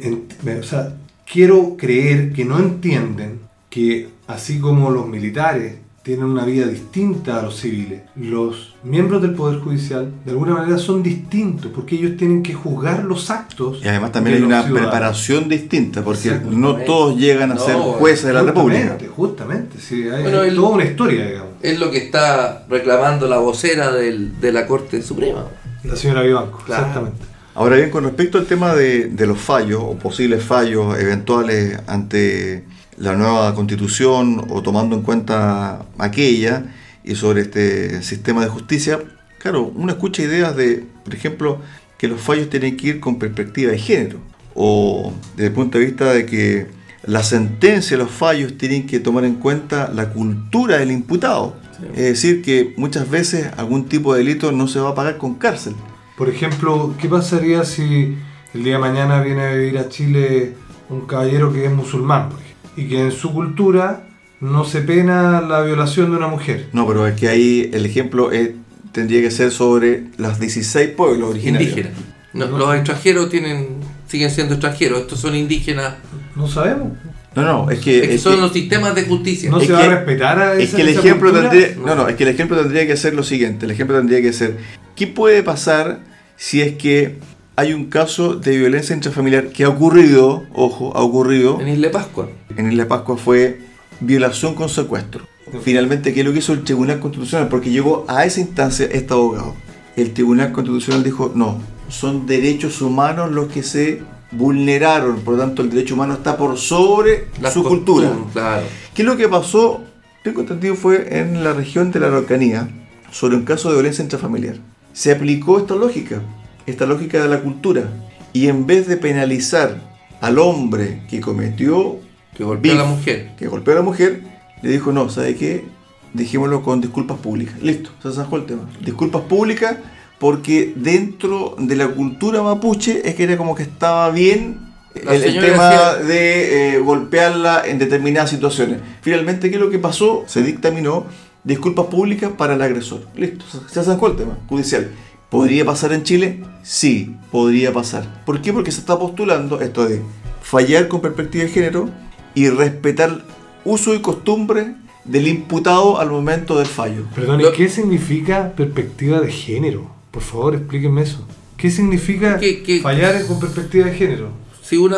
Speaker 3: quiero creer que no entienden que así como los militares tienen una vida distinta a los civiles, los miembros del Poder Judicial de alguna manera son distintos porque ellos tienen que juzgar los actos.
Speaker 1: Y además también hay una
Speaker 3: ciudadanos.
Speaker 1: preparación distinta, porque no todos llegan a
Speaker 2: No,
Speaker 1: ser jueces de la República.
Speaker 3: Justamente, justamente, sí, hay,
Speaker 2: Bueno,
Speaker 3: hay
Speaker 2: el-
Speaker 3: toda una historia, digamos.
Speaker 2: Es lo que está reclamando la vocera del- de la Corte Suprema.
Speaker 3: La señora Vivanco,
Speaker 2: Claro.
Speaker 3: exactamente.
Speaker 1: Ahora bien, con respecto al tema de, de los fallos o posibles fallos eventuales ante la nueva constitución o tomando en cuenta aquella y sobre este sistema de justicia, claro, uno escucha ideas de, por ejemplo, que los fallos tienen que ir con perspectiva de género o desde el punto de vista de que la sentencia, los fallos tienen que tomar en cuenta la cultura del imputado. Es decir, que muchas veces algún tipo de delito no se va a pagar con cárcel.
Speaker 3: Por ejemplo, ¿qué pasaría si el día de mañana viene a vivir a Chile un caballero que es musulmán y que en su cultura no se pena la violación de una mujer?
Speaker 1: No, pero es que ahí el ejemplo es- tendría que ser sobre los 16 pueblos originarios.
Speaker 2: Indígenas. No, Los extranjeros tienen siguen siendo extranjeros. Estos son indígenas.
Speaker 3: No sabemos.
Speaker 1: No, no, es que,
Speaker 2: Es que
Speaker 1: es
Speaker 2: son
Speaker 1: que-
Speaker 2: los sistemas de justicia.
Speaker 3: No
Speaker 1: Es
Speaker 3: se va
Speaker 1: que-
Speaker 3: a respetar a
Speaker 1: es
Speaker 3: esa,
Speaker 1: que el
Speaker 3: esa
Speaker 1: ejemplo
Speaker 3: cultura?
Speaker 1: tendría,
Speaker 2: No.
Speaker 1: no, no, es que el ejemplo tendría que ser lo siguiente. El ejemplo tendría que ser, ¿qué puede pasar si es que hay un caso de violencia intrafamiliar que ha ocurrido, ojo, ha ocurrido
Speaker 2: En Isla Pascua.
Speaker 1: en Isla Pascua fue violación con secuestro. Finalmente, ¿qué es lo que hizo el Tribunal Constitucional? Porque llegó a esa instancia este abogado. El Tribunal Constitucional dijo, no, son derechos humanos los que se vulneraron, por lo tanto el derecho humano está por sobre
Speaker 2: Las
Speaker 1: su cultura.
Speaker 2: Claro.
Speaker 1: ¿Qué es lo que pasó? Tengo entendido fue en la región de la Araucanía sobre un caso de violencia intrafamiliar. Se aplicó esta lógica, esta lógica de la cultura. Y en vez de penalizar al hombre que cometió
Speaker 2: Que golpeó a la mujer.
Speaker 1: que golpeó a la mujer, le dijo, no, ¿sabe qué? Dijémoslo con disculpas públicas. Listo, se zanjó el tema. Disculpas públicas porque dentro de la cultura mapuche es que era como que estaba bien el, tema
Speaker 2: decía-
Speaker 1: de eh, golpearla en determinadas situaciones. Finalmente, ¿qué es lo que pasó? Se dictaminó disculpas públicas para el agresor. Listo, se- se zanjó el tema judicial. ¿Podría pasar en Chile? Sí, podría pasar. ¿Por qué? Porque se está postulando esto de fallar con perspectiva de género y respetar uso y costumbre del imputado al momento del fallo.
Speaker 3: Perdón, ¿y
Speaker 2: Lo-
Speaker 3: qué significa perspectiva de género? Por favor, explíquenme eso. ¿Qué significa fallar con perspectiva de género?
Speaker 2: Si una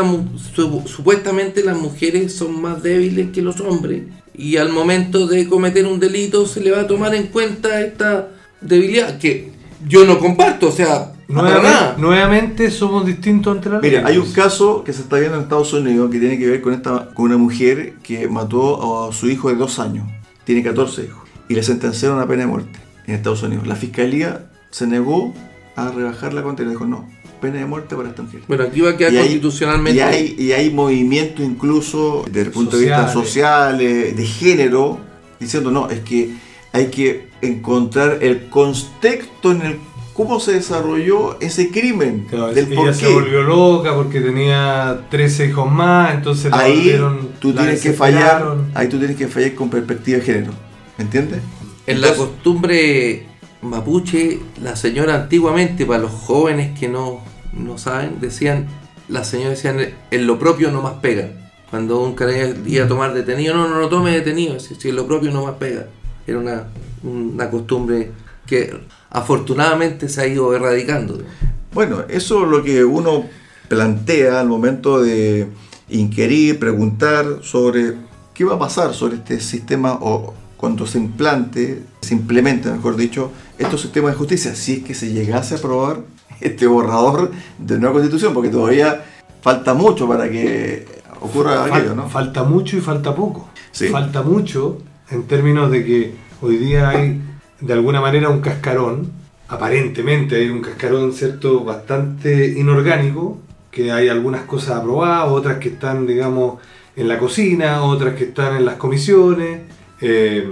Speaker 2: su- supuestamente las mujeres son más débiles que los hombres y al momento de cometer un delito se le va a tomar en cuenta esta debilidad que yo no comparto, o sea, para
Speaker 3: Nuevamente,
Speaker 2: nada.
Speaker 3: nuevamente somos distintos ante la ley.
Speaker 1: Mira, hay un caso que se está viendo en Estados Unidos que tiene que ver con, esta, con una mujer que mató a su hijo de dos años. Tiene 14 hijos. Y le sentenciaron a pena de muerte en Estados Unidos. La fiscalía se negó a rebajar la condena. Dijo, no, pena de muerte para esta mujer.
Speaker 2: Bueno, aquí va a quedar
Speaker 1: Y hay-
Speaker 2: constitucionalmente.
Speaker 1: Y hay, y hay movimientos incluso desde el punto de vista social, de género, diciendo no, es que hay que encontrar el contexto en el cómo se desarrolló ese crimen,
Speaker 3: Claro,
Speaker 1: del por
Speaker 3: ella se volvió loca porque tenía 13 hijos más, entonces
Speaker 1: Ahí tú
Speaker 3: la
Speaker 1: tienes que fallar, ahí tú tienes que fallar con perspectiva de género, ¿entiendes?
Speaker 2: En la costumbre mapuche, la señora antiguamente, para los jóvenes que no, no saben, decían, las señoras decían, en lo propio no más pega. Cuando un carabinero iba a tomar detenido, no, no lo tome detenido, si, si en lo propio no más pega. Era una, una costumbre que afortunadamente se ha ido erradicando.
Speaker 1: Bueno, eso es lo que uno plantea al momento de inquirir, preguntar sobre qué va a pasar sobre este sistema o cuando se implante, se implemente, mejor dicho, estos sistemas de justicia, si es que se llegase a aprobar este borrador de nueva constitución, porque todavía falta mucho para que ocurra
Speaker 3: Fal-
Speaker 1: aquello, ¿no?
Speaker 3: Falta mucho y falta poco.
Speaker 1: Sí.
Speaker 3: Falta mucho en términos de que hoy día hay de alguna manera un cascarón, aparentemente hay un cascarón cierto bastante inorgánico, que hay algunas cosas aprobadas, otras que están, digamos, en la cocina, otras que están en las comisiones, eh,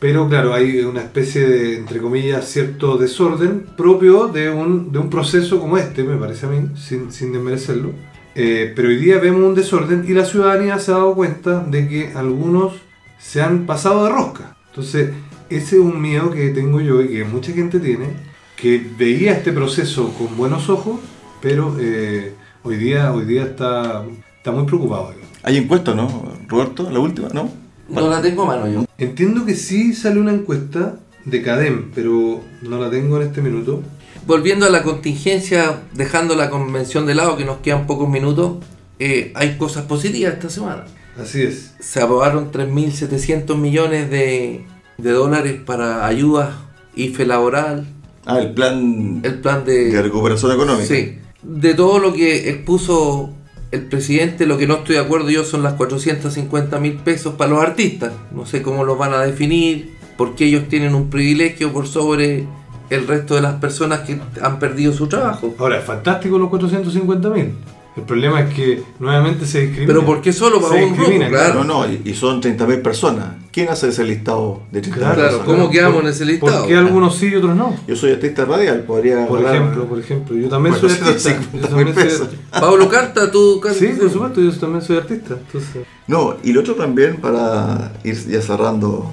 Speaker 3: pero claro, hay una especie de, entre comillas, cierto desorden propio de un, de un proceso como este, me parece a mí, sin, sin desmerecerlo. Eh, pero hoy día vemos un desorden y la ciudadanía se ha dado cuenta de que algunos se han pasado de rosca. Entonces, ese es un miedo que tengo yo y que mucha gente tiene, que veía este proceso con buenos ojos, pero eh, hoy día, hoy día está, está muy preocupado.
Speaker 1: Hay encuesta, ¿no? Roberto, la última, ¿no?
Speaker 2: No la tengo a mano yo.
Speaker 3: Entiendo que sí sale una encuesta de CADEM, pero no la tengo en este minuto.
Speaker 2: Volviendo a la contingencia, dejando la convención de lado, que nos quedan pocos minutos, eh, hay cosas positivas esta semana.
Speaker 3: Así es.
Speaker 2: Se aprobaron 3.700 millones de, de dólares para ayudas IFE laboral,
Speaker 1: Ah, el plan
Speaker 2: el plan de...
Speaker 1: de recuperación económica.
Speaker 2: Sí. De todo lo que expuso el presidente, lo que no estoy de acuerdo yo son las 450 mil pesos para los artistas. No sé cómo los van a definir, porque ellos tienen un privilegio por sobre el resto de las personas que han perdido su trabajo.
Speaker 3: Ahora, es fantástico los 450 mil. El problema es que nuevamente se discrimina.
Speaker 2: Pero ¿por qué solo para
Speaker 3: Se
Speaker 2: un grupo? Claro.
Speaker 1: No, no, y son 30.000 personas. ¿Quién hace ese listado de 30.000
Speaker 3: Claro,
Speaker 1: personas?
Speaker 2: ¿cómo quedamos en ese listado?
Speaker 3: ¿Por qué algunos sí y otros no?
Speaker 1: Yo soy artista radial, podría
Speaker 3: Por
Speaker 1: hablar-
Speaker 3: ejemplo, por ejemplo, yo también soy
Speaker 1: Bueno,
Speaker 3: artista.
Speaker 1: 150
Speaker 3: Yo también soy
Speaker 1: pesos.
Speaker 3: artista.
Speaker 2: Pablo Carta, tú
Speaker 3: Sí, por supuesto, yo también soy artista. Entonces,
Speaker 1: No, y lo otro también para ir ya cerrando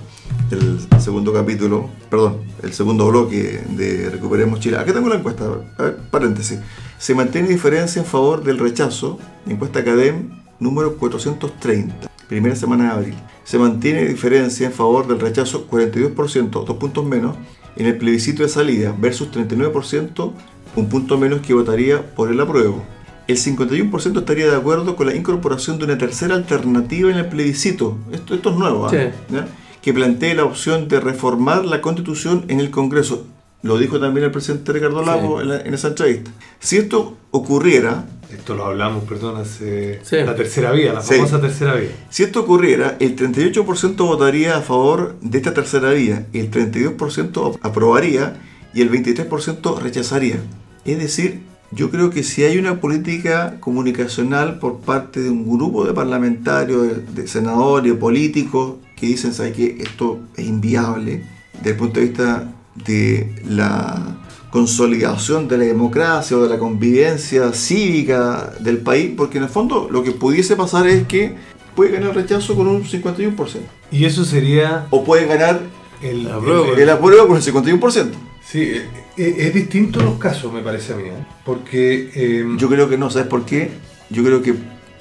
Speaker 1: el segundo capítulo, perdón, el segundo bloque de Recuperemos Chile. Acá tengo la encuesta, a ver, paréntesis. Se mantiene diferencia en favor del rechazo, encuesta CADEM número 430, primera semana de abril. Se mantiene diferencia en favor del rechazo 42%, dos puntos menos, en el plebiscito de salida versus 39%, un punto menos que votaría por el apruebo. El 51% estaría de acuerdo con la incorporación de una tercera alternativa en el plebiscito. Esto, esto es nuevo, ¿ah?
Speaker 2: Sí.
Speaker 1: Que plantee la opción de reformar la constitución en el Congreso. Lo dijo también el presidente Ricardo Lago en, la- en esa entrevista. Si esto ocurriera,
Speaker 3: esto lo hablamos, perdón, hace
Speaker 2: Sí.
Speaker 3: la tercera vía, la
Speaker 1: Sí.
Speaker 3: famosa tercera vía.
Speaker 1: si esto ocurriera, el 38% votaría a favor de esta tercera vía, el 32% aprobaría y el 23% rechazaría. Es decir, yo creo que si hay una política comunicacional por parte de un grupo de parlamentarios, de, de senadores, políticos, que dicen ¿sabe qué? esto es inviable desde el punto de vista de la consolidación de la democracia o de la convivencia cívica del país, porque en el fondo lo que pudiese pasar es que puede ganar el rechazo con un 51%,
Speaker 3: Y eso sería
Speaker 1: o puede ganar
Speaker 3: el,
Speaker 2: Apruebo.
Speaker 3: el-
Speaker 1: el apruebo con el 51%.
Speaker 3: Sí, eh, eh, es distinto los casos, me parece a mí. ¿eh? Porque eh,
Speaker 1: Yo creo que no, ¿sabes por qué? Yo creo que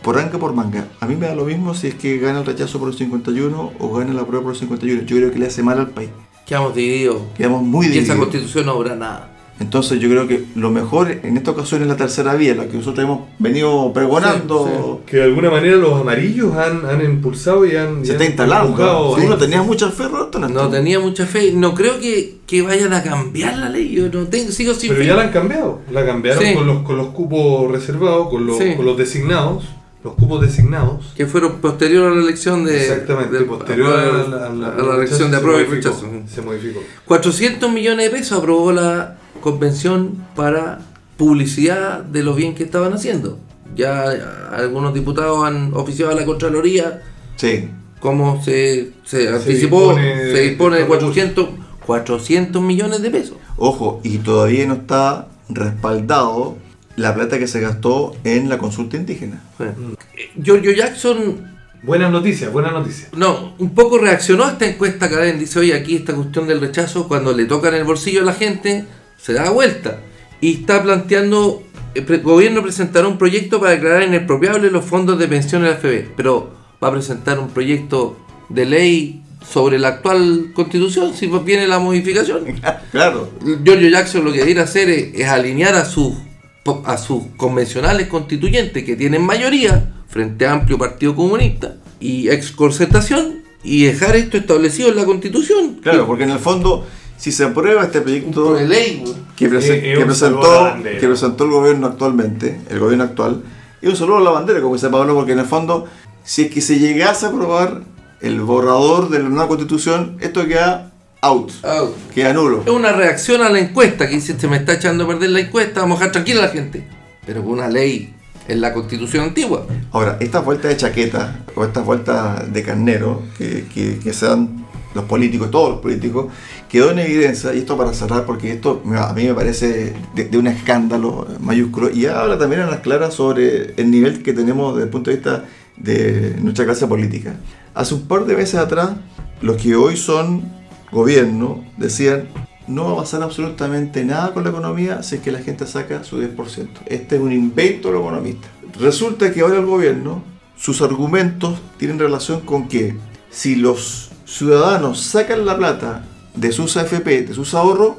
Speaker 1: por anca por manga, a mí me da lo mismo si es que gana el rechazo por el 51 o gana la prueba por el 51. Yo creo que le hace mal al país.
Speaker 2: Quedamos divididos.
Speaker 1: Quedamos muy
Speaker 2: Y esa
Speaker 1: divididos.
Speaker 2: constitución no habrá nada.
Speaker 1: Entonces yo creo que lo mejor en esta ocasión es la tercera vía, la que nosotros hemos venido pregonando.
Speaker 3: que de alguna manera los amarillos han, han impulsado y han.
Speaker 1: Se
Speaker 3: han
Speaker 1: está instalando.
Speaker 3: empujado,
Speaker 1: Si
Speaker 3: sí.
Speaker 1: uno tenía mucha fe, Roberto.
Speaker 2: No tenía mucha fe. No creo que, que vayan a cambiar la ley. Yo no tengo, sigo sin
Speaker 3: Pero
Speaker 2: fe.
Speaker 3: ya la han cambiado. La cambiaron
Speaker 2: Sí.
Speaker 3: con, los, con los cupos reservados, con los,
Speaker 2: Sí.
Speaker 3: con los designados. Los cupos designados.
Speaker 2: Que fueron posterior a la elección de.
Speaker 3: Exactamente, posterior a la, a la-
Speaker 2: a la elección de
Speaker 3: se
Speaker 2: apruebo y rechazo.
Speaker 3: Se modificó.
Speaker 2: 400 millones de pesos aprobó la convención para publicidad de lo bien que estaban haciendo. Ya algunos diputados han oficiado a la Contraloría
Speaker 1: Sí.
Speaker 2: cómo se, se anticipó,
Speaker 3: dispone
Speaker 2: se dispone de
Speaker 3: de
Speaker 2: 400, 400 millones de pesos.
Speaker 1: Ojo, y todavía no está respaldado la plata que se gastó en la consulta indígena.
Speaker 2: Eh, Giorgio Jackson
Speaker 3: Buenas noticias, buenas noticias.
Speaker 2: No, un poco reaccionó a esta encuesta Karen, dice, oye, aquí esta cuestión del rechazo, cuando le tocan el bolsillo a la gente, se da vuelta. Y está planteando, el pre- gobierno presentará un proyecto para declarar inexpropiables los fondos de pensión de la FB, pero va a presentar un proyecto de ley sobre la actual constitución, si viene la modificación.
Speaker 1: Claro.
Speaker 2: Giorgio Jackson lo que quiere hacer es, es alinear a sus a sus convencionales constituyentes que tienen mayoría frente a amplio Partido Comunista y ex concertación y dejar esto establecido en la constitución.
Speaker 1: Claro, porque en el fondo, si se aprueba este proyecto
Speaker 2: de ley.
Speaker 1: que, prese-
Speaker 3: Eh, es
Speaker 1: que
Speaker 3: un
Speaker 1: presentó, que presentó el gobierno actualmente, el gobierno actual, y un saludo a la bandera, como dice Pablo, porque en el fondo, si es que se llegase a aprobar el borrador de la nueva constitución, esto queda out,
Speaker 2: Ah,
Speaker 1: queda nulo.
Speaker 2: Es una reacción a la encuesta que dice se me está echando a perder la encuesta, vamos a dejar tranquila a la gente. Pero con una ley en la constitución antigua.
Speaker 1: Ahora, estas vueltas de chaqueta o estas vueltas de carnero que, que, que se dan los políticos, todos los políticos, quedó en evidencia, y esto para cerrar, porque esto a mí me parece de, de un escándalo mayúsculo, y habla también a las claras sobre el nivel que tenemos desde el punto de vista de nuestra clase política. Hace un par de meses atrás, los que hoy son gobierno decían, no va a pasar absolutamente nada con la economía si es que la gente saca su 10%. Este es un invento de los economistas. Resulta que ahora el gobierno, sus argumentos tienen relación con que si los ciudadanos sacan la plata de sus AFP, de sus ahorros,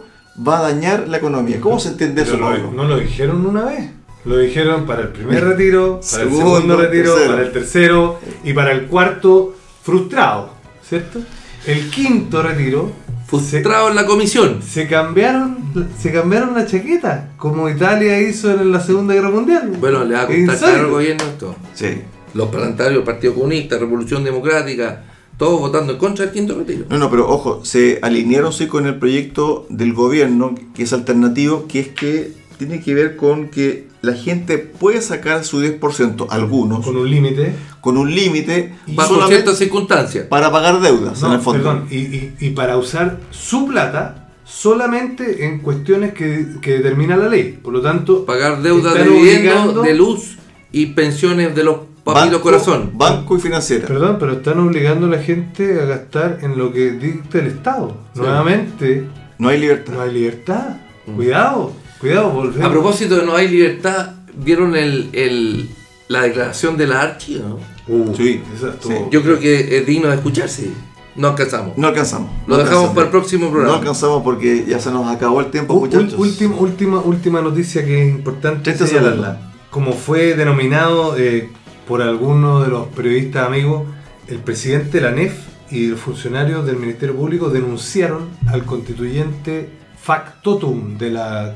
Speaker 1: va a dañar la economía. ¿Cómo se entiende eso,
Speaker 3: lo- no lo dijeron una vez. Lo dijeron para el primer retiro, para el
Speaker 1: Segundo,
Speaker 3: segundo retiro,
Speaker 1: tercero.
Speaker 3: para el tercero y para el cuarto frustrado, ¿cierto? El quinto retiro
Speaker 2: Frustrado en la comisión.
Speaker 3: se cambiaron, se cambiaron la chaqueta, como Italia hizo en la Segunda Guerra Mundial.
Speaker 2: Bueno, le va a costar al gobierno esto.
Speaker 1: Sí.
Speaker 2: Los parlamentarios del Partido Comunista, Revolución Democrática, todos votando en contra del quinto retiro.
Speaker 1: No, no, pero ojo, se alinearon sí con el proyecto del gobierno, que es alternativo, que es que tiene que ver con que la gente puede sacar su 10%, algunos,
Speaker 3: Con un límite.
Speaker 1: con un límite
Speaker 2: Bajo
Speaker 1: solamente
Speaker 2: ciertas circunstancias.
Speaker 1: para pagar deudas, en el fondo.
Speaker 3: perdón, y, y- y para usar su plata solamente en cuestiones que, que determina la ley. Por lo tanto,
Speaker 2: Pagar deuda de luz y pensiones de los papitos
Speaker 1: Banco-
Speaker 2: corazón.
Speaker 1: Banco y financiera.
Speaker 3: Perdón, pero están obligando a la gente a gastar en lo que dicta el Estado. Nuevamente,
Speaker 1: No hay libertad.
Speaker 3: no hay libertad. Cuidado, cuidado, volvemos.
Speaker 2: A propósito de no hay libertad, ¿vieron el, el- la declaración de la Archi? ¿no?
Speaker 3: Uh,
Speaker 1: Sí,
Speaker 3: esa estuvo-
Speaker 1: sí.
Speaker 2: Yo creo que es digno de escucharse. No alcanzamos.
Speaker 1: No alcanzamos.
Speaker 2: Lo
Speaker 1: no
Speaker 2: dejamos
Speaker 1: alcanzamos.
Speaker 2: para el próximo programa.
Speaker 1: No alcanzamos porque ya se nos acabó el tiempo,
Speaker 3: U-
Speaker 1: muchachos.
Speaker 3: última, última, última noticia que es importante
Speaker 1: 30
Speaker 3: señalarla. Como fue denominado eh, por algunos de los periodistas amigos, el presidente de la NEF y los funcionarios del Ministerio Público denunciaron al constituyente factotum de la,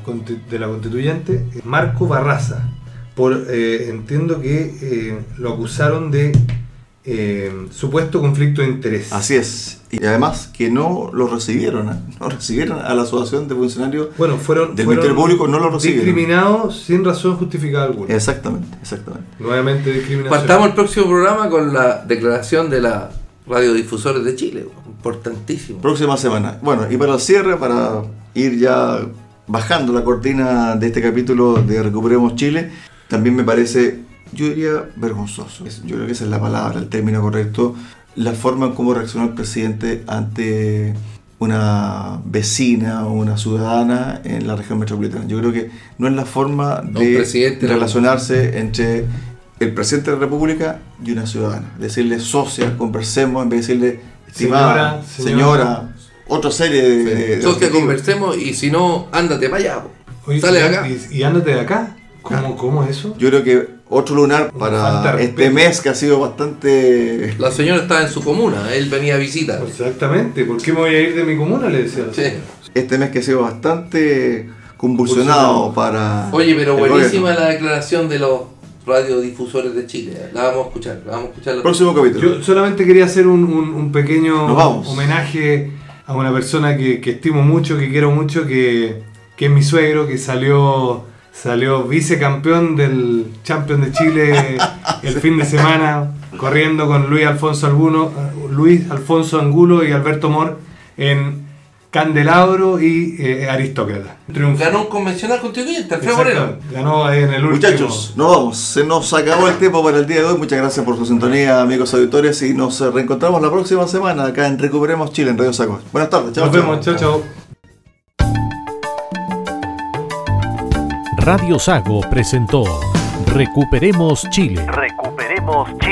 Speaker 3: de la constituyente, Marco Barraza. Por, eh, entiendo que eh, lo acusaron de eh, supuesto conflicto de interés.
Speaker 1: Así es. Y además que no lo recibieron, ¿eh? no recibieron a la asociación de funcionarios.
Speaker 3: Bueno, fueron,
Speaker 1: Del
Speaker 3: fueron
Speaker 1: Ministerio Público no lo recibieron.
Speaker 3: discriminados sin razón justificada alguna.
Speaker 1: Exactamente, exactamente.
Speaker 3: Nuevamente discriminación.
Speaker 2: Partamos el próximo programa con la declaración de la radiodifusores de Chile. Importantísimo.
Speaker 1: Próxima semana. Bueno, y para el cierre, para ir ya bajando la cortina de este capítulo de Recuperemos Chile, también me parece, yo diría, vergonzoso. Yo creo que esa es la palabra, el término correcto, la forma en cómo reaccionó el presidente ante una vecina o una ciudadana en la región metropolitana. Yo creo que no es la forma de relacionarse entre el presidente de la República y una ciudadana. Decirle socia, conversemos, en vez de decirle estimada,
Speaker 3: Señora,
Speaker 1: señora,
Speaker 3: señora.
Speaker 1: Otra serie de...
Speaker 2: Sos que conversemos y si no, ándate para allá.
Speaker 3: Oye,
Speaker 2: Sale
Speaker 3: y-
Speaker 2: acá.
Speaker 3: Y, y ándate de acá. ¿Cómo, cómo es eso?
Speaker 1: Yo creo que otro lunar para este mes que ha sido bastante...
Speaker 2: La señora estaba en su comuna, él venía a visitar.
Speaker 3: Exactamente. ¿Por qué me voy a ir de mi comuna? Le decía.
Speaker 2: Sí.
Speaker 1: Este mes que ha sido bastante convulsionado para...
Speaker 2: Oye, pero buenísima
Speaker 1: gobierno.
Speaker 2: la declaración de los radiodifusores de Chile. La vamos a escuchar, la vamos a escuchar. la-
Speaker 1: Próximo capítulo.
Speaker 3: Yo solamente quería hacer un, un- un pequeño
Speaker 1: Nos vamos.
Speaker 3: homenaje a una persona que, que estimo mucho, que quiero mucho, que, que es mi suegro, que salió salió vicecampeón del Champion de Chile el fin de semana, corriendo con Luis Alfonso Angulo, Luis Alfonso Angulo y Alberto Mor en candelabro y eh, aristócrata. Triunfó.
Speaker 2: Ganó un convencional constituyente, Alfredo Moreno.
Speaker 3: Ganó ahí en el último.
Speaker 1: Muchachos, nos vamos. Se nos acabó el tiempo para el día de hoy. Muchas gracias por su sintonía, amigos auditores. Y nos reencontramos la próxima semana acá en Recuperemos Chile, en Radio Saco. Buenas tardes. Chao,
Speaker 3: Nos vemos, chao, chao.
Speaker 7: Radio Sago presentó Recuperemos Chile.
Speaker 8: Recuperemos Chile.